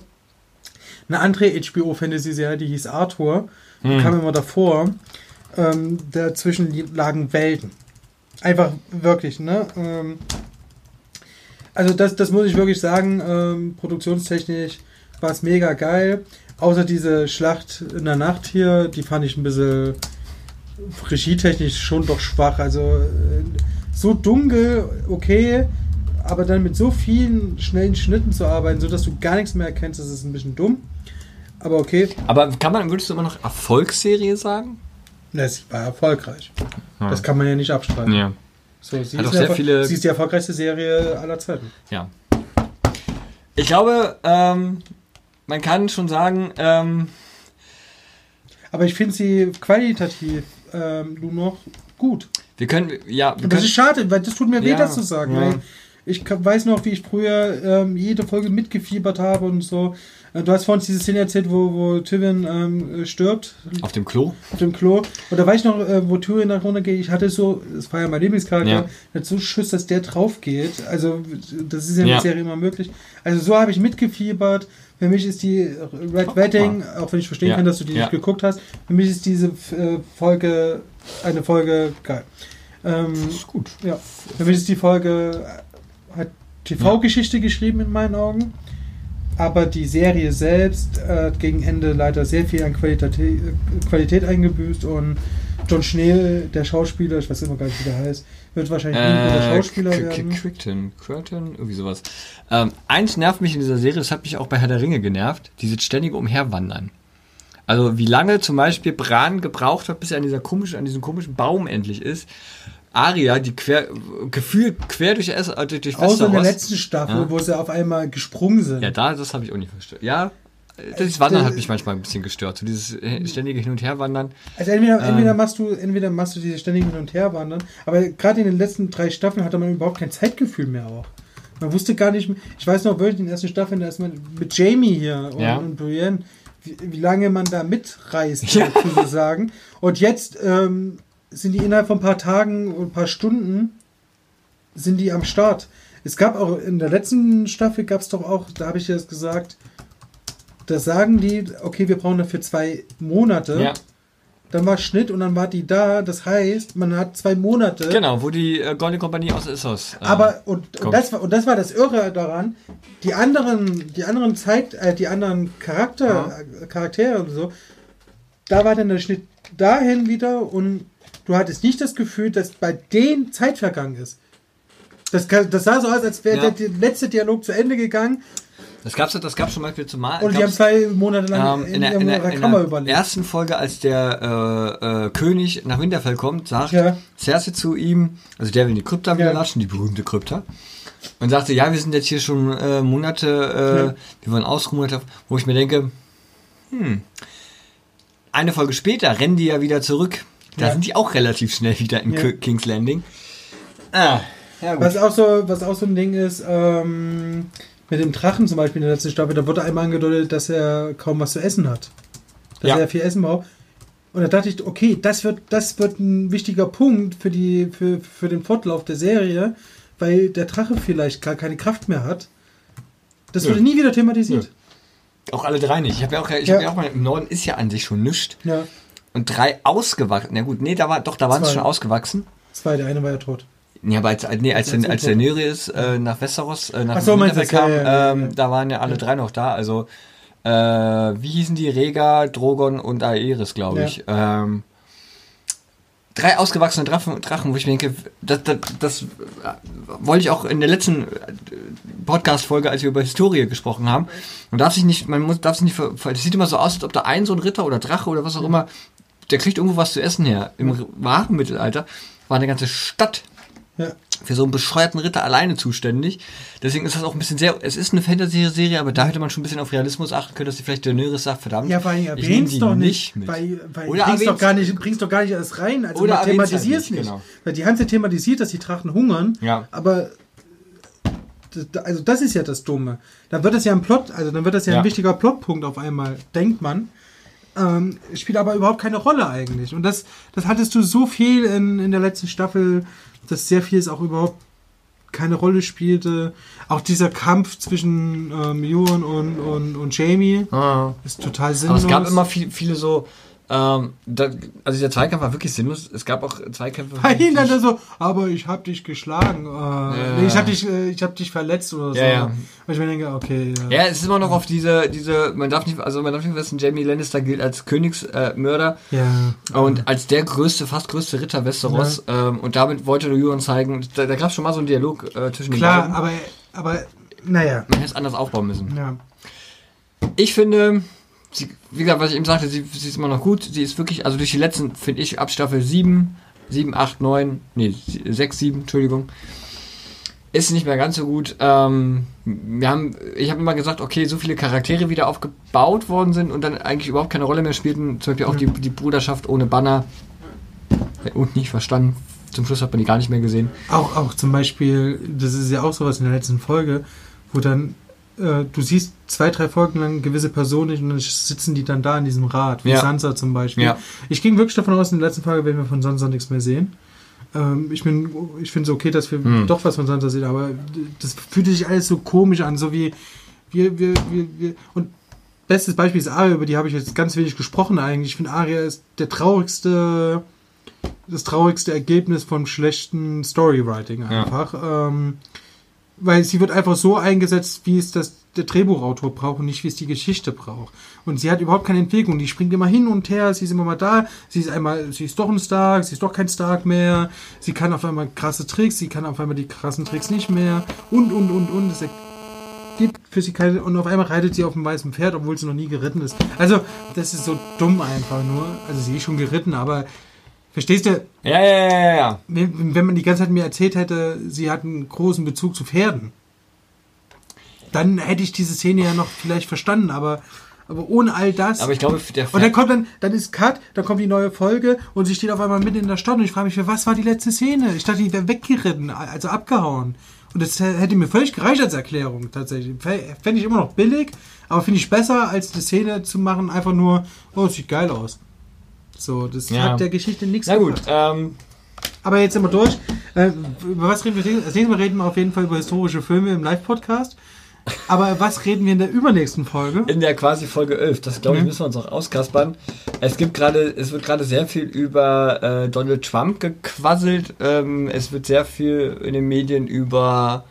eine andere HBO-Fantasy-Serie, die hieß Arthur. Die Hm. kam immer davor. Ähm, dazwischen lagen Welten. Einfach wirklich, ne? Ähm, also das, das muss ich wirklich sagen, ähm, produktionstechnisch war es mega geil. Außer diese Schlacht in der Nacht hier, die fand ich ein bisschen regietechnisch schon doch schwach. Also äh, so dunkel, okay, aber dann mit so vielen schnellen Schnitten zu arbeiten, sodass du gar nichts mehr erkennst, das ist ein bisschen dumm. Aber okay, aber kann man, würdest du immer noch Erfolgsserie sagen? das war erfolgreich. Ja. Das kann man ja nicht abstreiten. Ja. So, sie, ist sehr viele- sie ist die erfolgreichste Serie aller Zeiten. Ja. Ich glaube, ähm, man kann schon sagen, ähm, Aber ich finde sie qualitativ ähm, nur noch gut. wir können, ja, wir das ist schade, weil das tut mir weh, Ja, das zu sagen. ja. Ich weiß noch, wie ich früher ähm, jede Folge mitgefiebert habe und so. Äh, Du hast vorhin diese Szene erzählt, wo, wo Tywin ähm, äh, stirbt auf dem Klo. auf dem Klo. Und da weiß ich noch, äh, wo Tywin nach runtergeht. Ich hatte so, das war ja mein Lieblingscharakter, Ja. ich hatte so Schiss, dass der drauf geht. Also, das ist ja in Ja. der Serie immer möglich. Also, so habe ich mitgefiebert. Für mich ist die Red guck Wedding, auch wenn ich verstehen Ja. kann, dass du die Ja. nicht geguckt hast, für mich ist diese äh, Folge, eine Folge geil. Ähm, ist gut. ja, für mich ist die Folge, äh, hat TV-Geschichte geschrieben in meinen Augen. Aber die Serie selbst äh, hat gegen Ende leider sehr viel an Qualität, äh, Qualität eingebüßt und John Schnee, der Schauspieler, ich weiß immer gar nicht, wie der heißt, wird wahrscheinlich ein guter Äh, Schauspieler werden. Crichton, Curtin, irgendwie sowas. Ähm, eins nervt mich in dieser Serie, das hat mich auch bei Herr der Ringe genervt, dieses ständige Umherwandern. Also wie lange zum Beispiel Bran gebraucht hat, bis er an dieser komischen, an diesem komischen Baum endlich ist. Aria, die quer, gefühlt quer durch, äh, durch Außer in der Westeros. letzten Staffel, Ja. wo sie auf einmal gesprungen sind. Ja, da, das habe ich auch nicht verstanden. Ja, das Wandern hat mich manchmal ein bisschen gestört. So dieses äh, ständige Hin- und Herwandern. Also entweder, Ähm. entweder machst du, entweder machst du diese ständigen Hin- und Herwandern, aber gerade in den letzten drei Staffeln hatte man überhaupt kein Zeitgefühl mehr auch. Man wusste gar nicht, mehr- ich weiß noch wirklich in den ersten Staffeln, da ist man mit Jamie hier und, Ja. und Brienne, wie, wie lange man da mitreist, Ja. sozusagen. Und jetzt ähm, sind die innerhalb von ein paar Tagen und ein paar Stunden sind die am Start. Es gab auch in der letzten Staffel gab es doch auch, da habe ich jetzt gesagt, da sagen die, okay, wir brauchen dafür zwei Monate. Ja, Dann war Schnitt und dann war die da. Das heißt, man hat zwei Monate. genau, wo die äh, Goldene Kompanie aus Issos. Äh, Aber und, und, das war, und das war das Irre daran, die anderen, die anderen Zeit, äh, die anderen Charakter, äh, Charaktere und so, da war dann der Schnitt dahin wieder und du hattest nicht das Gefühl, dass bei denen Zeit vergangen ist. Das, das sah so aus, als wäre Ja. der, letzte Dialog zu Ende gegangen Das gab's das gab's schon mal zum Mal. und die haben zwei Monate lang Ähm, in, der, in, der, in Kammer der überlebt. ersten Folge, als der äh, äh, König nach Winterfell kommt, sagt Ja. Cersei zu ihm, also der will in die Krypta wieder Ja. latschen, die berühmte Krypta, und sagte, ja, wir sind jetzt hier schon äh, Monate, äh, wir wollen ausruhen, wo ich mir denke, hm, eine Folge später rennen die ja wieder zurück. Da Ja. sind die auch relativ schnell wieder in King's Landing. Ah, ja. Was auch so, was auch so ein Ding ist, ähm, mit dem Drachen zum Beispiel in der letzten Staffel, da wurde einmal angedeutet, dass er kaum was zu essen hat. Dass Ja. er viel Essen braucht. Und da dachte ich, okay, das wird, das wird ein wichtiger Punkt für, die, für, für den Fortlauf der Serie, weil der Drache vielleicht gar keine Kraft mehr hat. Das Nö. wurde nie wieder thematisiert. Auch alle drei nicht. Ich habe ja auch, ich Ja. hab ja auch mal, im Norden ist ja an sich schon nichts. Ja, Und drei ausgewachsen. Na gut, nee, da war, doch, da waren sie schon ausgewachsen. zwei, der eine war ja tot. Nee, aber als, nee, als, der, als der Nereus äh, nach Westeros, äh, nach Ach so, meinst kam, Ja, ja, ja, ähm, ja. da waren ja alle drei noch da. Also, äh, wie hießen die? Rega, Drogon und Aerys, glaube Ja. ich. Ähm, drei ausgewachsene Drachen, Drachen, wo ich mir denke, das, das, das äh, wollte ich auch in der letzten äh, Podcast-Folge, als wir über Historie gesprochen haben. Man darf sich nicht, man muss, darf sich nicht, das sieht immer so aus, als ob da ein so ein Ritter oder Drache oder was auch immer, der kriegt irgendwo was zu essen her. Im wahren Mittelalter war eine ganze Stadt Ja. für so einen bescheuerten Ritter alleine zuständig. Deswegen ist das auch ein bisschen sehr, es ist eine Fantasy-Serie, aber da hätte man schon ein bisschen auf Realismus achten können, dass die vielleicht Daenerys sagt, verdammt, Ja, weil erwähnst doch nicht, weil, weil Oder bringst doch gar nicht, bringst doch gar nicht erst rein, also Oder erwähnst halt thematisierst nicht, nicht, genau. weil die haben ja thematisiert, dass die Drachen hungern, Ja. aber also das ist ja das Dumme. Dann wird das ja ein Plot, also dann wird das ja, Ja. ein wichtiger Plotpunkt auf einmal, denkt man. Ähm, spielt aber überhaupt keine Rolle eigentlich. Und das, das hattest du so viel in, in der letzten Staffel, dass sehr vieles auch überhaupt keine Rolle spielte. Auch dieser Kampf zwischen ähm, Euron und, und, und Jamie Ah. ist total Aber sinnlos. es gab immer viel, viele so, ähm, da, also der Zweikampf war wirklich sinnlos. Es gab auch Zweikämpfe. Bei ihm dann so, aber ich hab dich geschlagen. Äh, nee, ich hab dich, äh, ich hab dich verletzt oder so. Ja, ja. Und ich mir denke, okay. Ja, es ist immer noch auf diese, diese, man darf nicht, also man darf nicht vergessen, Jamie Lannister gilt als Königsmörder äh, ja. und als der größte, fast größte Ritter Westeros. Ähm, und damit wollte Euron zeigen, da, da gab es schon mal so einen Dialog äh, zwischen den Klar, beiden. aber, aber, naja. Man hätte es anders aufbauen müssen. Ja. Ich finde, sie, wie gesagt, was ich eben sagte, sie, sie ist immer noch gut. Sie ist wirklich, also durch die letzten, finde ich, ab Staffel 7, 7, 8, 9, nee, 6, 7, Entschuldigung, ist nicht mehr ganz so gut. Ähm, wir haben, ich habe immer gesagt, okay, so viele Charaktere wieder aufgebaut worden sind und dann eigentlich überhaupt keine Rolle mehr spielten. Zum Beispiel auch die, die Bruderschaft ohne Banner. Und nicht verstanden. Zum Schluss hat man die gar nicht mehr gesehen. Auch, auch zum Beispiel, das ist ja auch sowas in der letzten Folge, wo dann äh, du siehst zwei, drei Folgen lang gewisse Personen und dann sitzen die dann da in diesem Rad, wie Ja. Sansa zum Beispiel. Ja. Ich ging wirklich davon aus, in der letzten Folge werden wir von Sansa nichts mehr sehen. Ähm, ich bin, ich finde es okay, dass wir Hm. doch was von Sansa sehen, aber das fühlte sich alles so komisch an, so wie wir, wir, wir, wir und bestes Beispiel ist Aria, über die habe ich jetzt ganz wenig gesprochen eigentlich. Ich finde Aria ist der traurigste, das traurigste Ergebnis von schlechten Storywriting Ja. einfach. Ähm, weil sie wird einfach so eingesetzt, wie es das der Drehbuchautor braucht und nicht wie es die Geschichte braucht. Und sie hat überhaupt keine Entwicklung. Die springt immer hin und her. Sie ist immer mal da. Sie ist einmal, sie ist doch ein Stark. Sie ist doch kein Stark mehr. Sie kann auf einmal krasse Tricks. Sie kann auf einmal die krassen Tricks nicht mehr. Und und und und. Es gibt für sie keine. Und auf einmal reitet sie auf einem weißen Pferd, obwohl sie noch nie geritten ist. Also das ist so dumm einfach nur. Also sie ist schon geritten, aber verstehst du? Ja, ja, ja, ja. Wenn, wenn man die ganze Zeit mir erzählt hätte, sie hat einen großen Bezug zu Pferden, dann hätte ich diese Szene ja noch vielleicht verstanden, aber Aber ohne all das. Aber ich glaube, der und dann kommt dann, dann ist Cut, dann kommt die neue Folge und sie steht auf einmal mitten in der Stadt und ich frage mich, für was war die letzte Szene? Ich dachte, die wäre weggeritten, also abgehauen. Und das hätte mir völlig gereicht als Erklärung, tatsächlich. Fände ich immer noch billig, aber finde ich besser, als die Szene zu machen, einfach nur, oh, es sieht geil aus. So, das Ja. hat der Geschichte nichts Na gut, ähm, Aber jetzt sind wir durch. Äh, über was reden wir? Als nächstes Mal reden wir auf jeden Fall über historische Filme im Live-Podcast. Aber was reden wir in der übernächsten Folge? in der quasi Folge 11, das glaube ich, Mhm. müssen wir uns auch auskaspern. Es gibt gerade, es wird gerade sehr viel über äh, Donald Trump gequasselt. Ähm, es wird sehr viel in den Medien über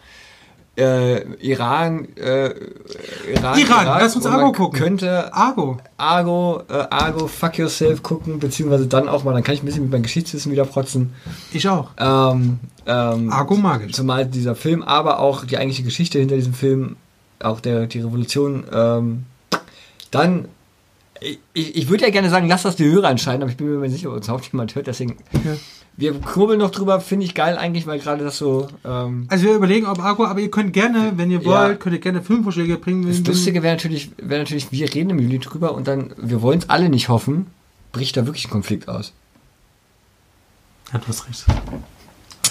äh, Iran, äh, Iran, Iran, Irak lass uns Argo gucken. Könnte Argo. Argo, äh, Argo, Fuck Yourself gucken, beziehungsweise dann auch mal, dann kann ich ein bisschen mit meinem Geschichtswissen wieder protzen. Ich auch. Ähm, ähm, Argo mag ich. Zumal dieser Film, aber auch die eigentliche Geschichte hinter diesem Film, auch der, die Revolution, ähm, dann, ich, ich würde ja gerne sagen, lass das die Hörer entscheiden, aber ich bin mir nicht sicher, ob uns überhaupt jemand hört, deswegen, Ja. Wir kurbeln noch drüber, finde ich geil eigentlich, weil gerade das so, ähm, Also wir überlegen, ob Argo, aber ihr könnt gerne, wenn ihr Ja. wollt, könnt ihr gerne Filmvorschläge bringen. das Lustige wäre natürlich, wäre natürlich, wir reden im Juli drüber und dann, wir wollen es alle nicht hoffen, bricht da wirklich ein Konflikt aus. Ja, du hast recht.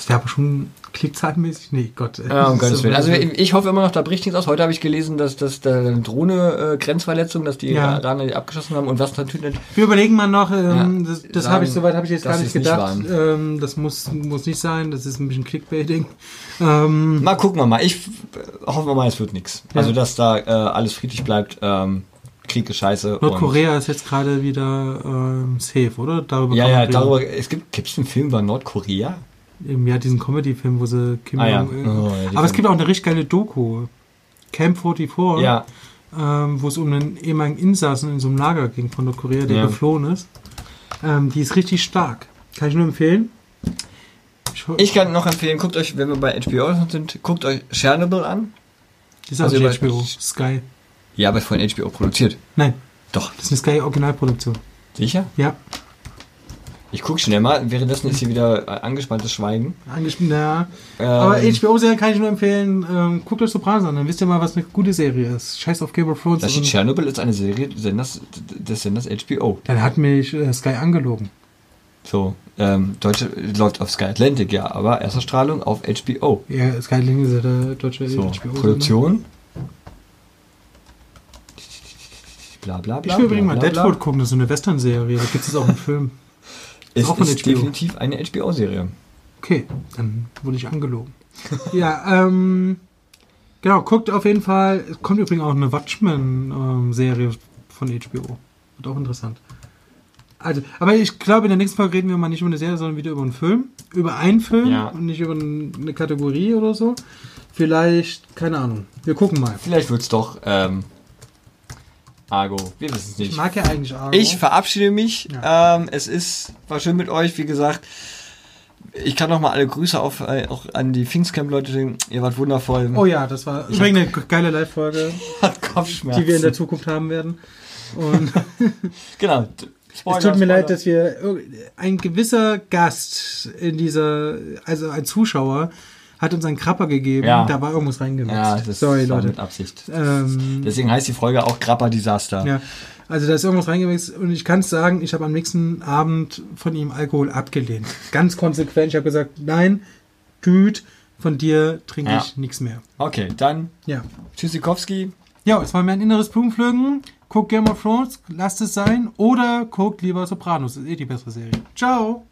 Das wäre aber schon klickzahlenmäßig. Nee, Gott. Ja, um Das Gottes Willen. so- Also ich hoffe immer noch, da bricht nichts aus. Heute habe ich gelesen, dass, dass da eine Drohne-Grenzverletzung, dass die Ja. Iraner die abgeschossen haben und was natürlich Wir überlegen mal noch, ähm, Ja, das, das habe ich, soweit habe ich jetzt gar nicht es nicht gedacht. ähm, das muss, muss nicht sein, das ist ein bisschen Clickbaiting. Ähm, Mal gucken wir mal. Ich äh, hoffen wir mal, es wird nichts. Ja. Also, dass da äh, alles friedlich bleibt. Ähm, Krieg ist scheiße. Nordkorea ist jetzt gerade wieder ähm, safe, oder? Darüber ja, ja, darüber. Es gibt gibt's einen Film über Nordkorea? Jahr diesen Comedy-Film, wo sie Kim Ah, ja. Jong- äh, Oh, ja, die Aber es gibt auch eine richtig geile Doku. Camp 44, Ja. ähm, wo es um einen ehemaligen Insassen in so einem Lager ging von Nordkorea, der Ja. geflohen ist. Ähm, die ist richtig stark. Kann ich nur empfehlen. Ich, Ich kann noch empfehlen, guckt euch, wenn wir bei HBO sind, guckt euch Chernobyl an. die ist auch also nicht HBO. Sky. Ja, aber von HBO produziert. Nein, Doch. das ist eine Sky-Originalproduktion. Sicher? Ja, Ich guck schnell mal. Währenddessen ist hier wieder äh, angespanntes Schweigen. angespielt. Ja. Ähm, Aber HBO-Serien kann ich nur empfehlen. Ähm, guckt euch Sopranos an, dann wisst ihr mal, was eine gute Serie ist. Scheiß auf Game of Thrones. Da steht Chernobyl ist eine Serie des Senders, des Senders HBO. Dann hat mich äh, Sky angelogen. So, ähm, Deutsche läuft auf Sky Atlantic, ja, aber Erstausstrahlung auf HBO. Ja, Sky Link ist ja der deutsche So, HBO. Produktion. Bla bla bla. Ich will übrigens mal Deadwood gucken, das ist so eine Western-Serie. Da gibt es auch einen Film. Es auch von ist HBO. definitiv eine HBO-Serie. Okay, dann wurde ich angelogen. [LAUGHS] ja, ähm, genau, guckt auf jeden Fall. Es kommt übrigens auch eine Watchmen-Serie von HBO. Wird auch interessant. Also, aber ich glaube, in der nächsten Folge reden wir mal nicht über eine Serie, sondern wieder über einen Film. Über einen Film Ja. und nicht über eine Kategorie oder so. Vielleicht, keine Ahnung. Wir gucken mal. Vielleicht wird's doch ähm, Argo. Wir wissen es Ich nicht. mag ja eigentlich Argo. Ich verabschiede mich. Ja. Ähm, es ist war schön mit euch, wie gesagt. Ich kann noch mal alle Grüße auf, äh, auch an die Pfingstcamp-Leute singen. Ihr wart wundervoll. Oh ja, das war Ich übrigens eine geile Live-Folge, [LAUGHS] hat Kopfschmerzen. die wir in der Zukunft haben werden. Und [LAUGHS] Genau. es tut mir leid, dass wir irg- ein gewisser Gast in dieser, also ein Zuschauer, hat uns einen Krapper gegeben. Ja. Da war irgendwas reingemixt. Ja, das Sorry, war Leute. mit Absicht. Ähm, Deswegen heißt die Folge auch Grappa Desaster. ja, also da ist irgendwas reingemixt und ich kann es sagen, ich habe am nächsten Abend von ihm Alkohol abgelehnt. Ganz konsequent. Ich habe gesagt, nein, Güt, von dir trinke Ja. ich nichts mehr. Okay, dann Ja. Tschüssikowski. Ja, es war mir ein inneres Blumenpflücken. Guckt Game of Thrones, lasst es sein. Oder guckt lieber Sopranos, ist eh die bessere Serie. Ciao!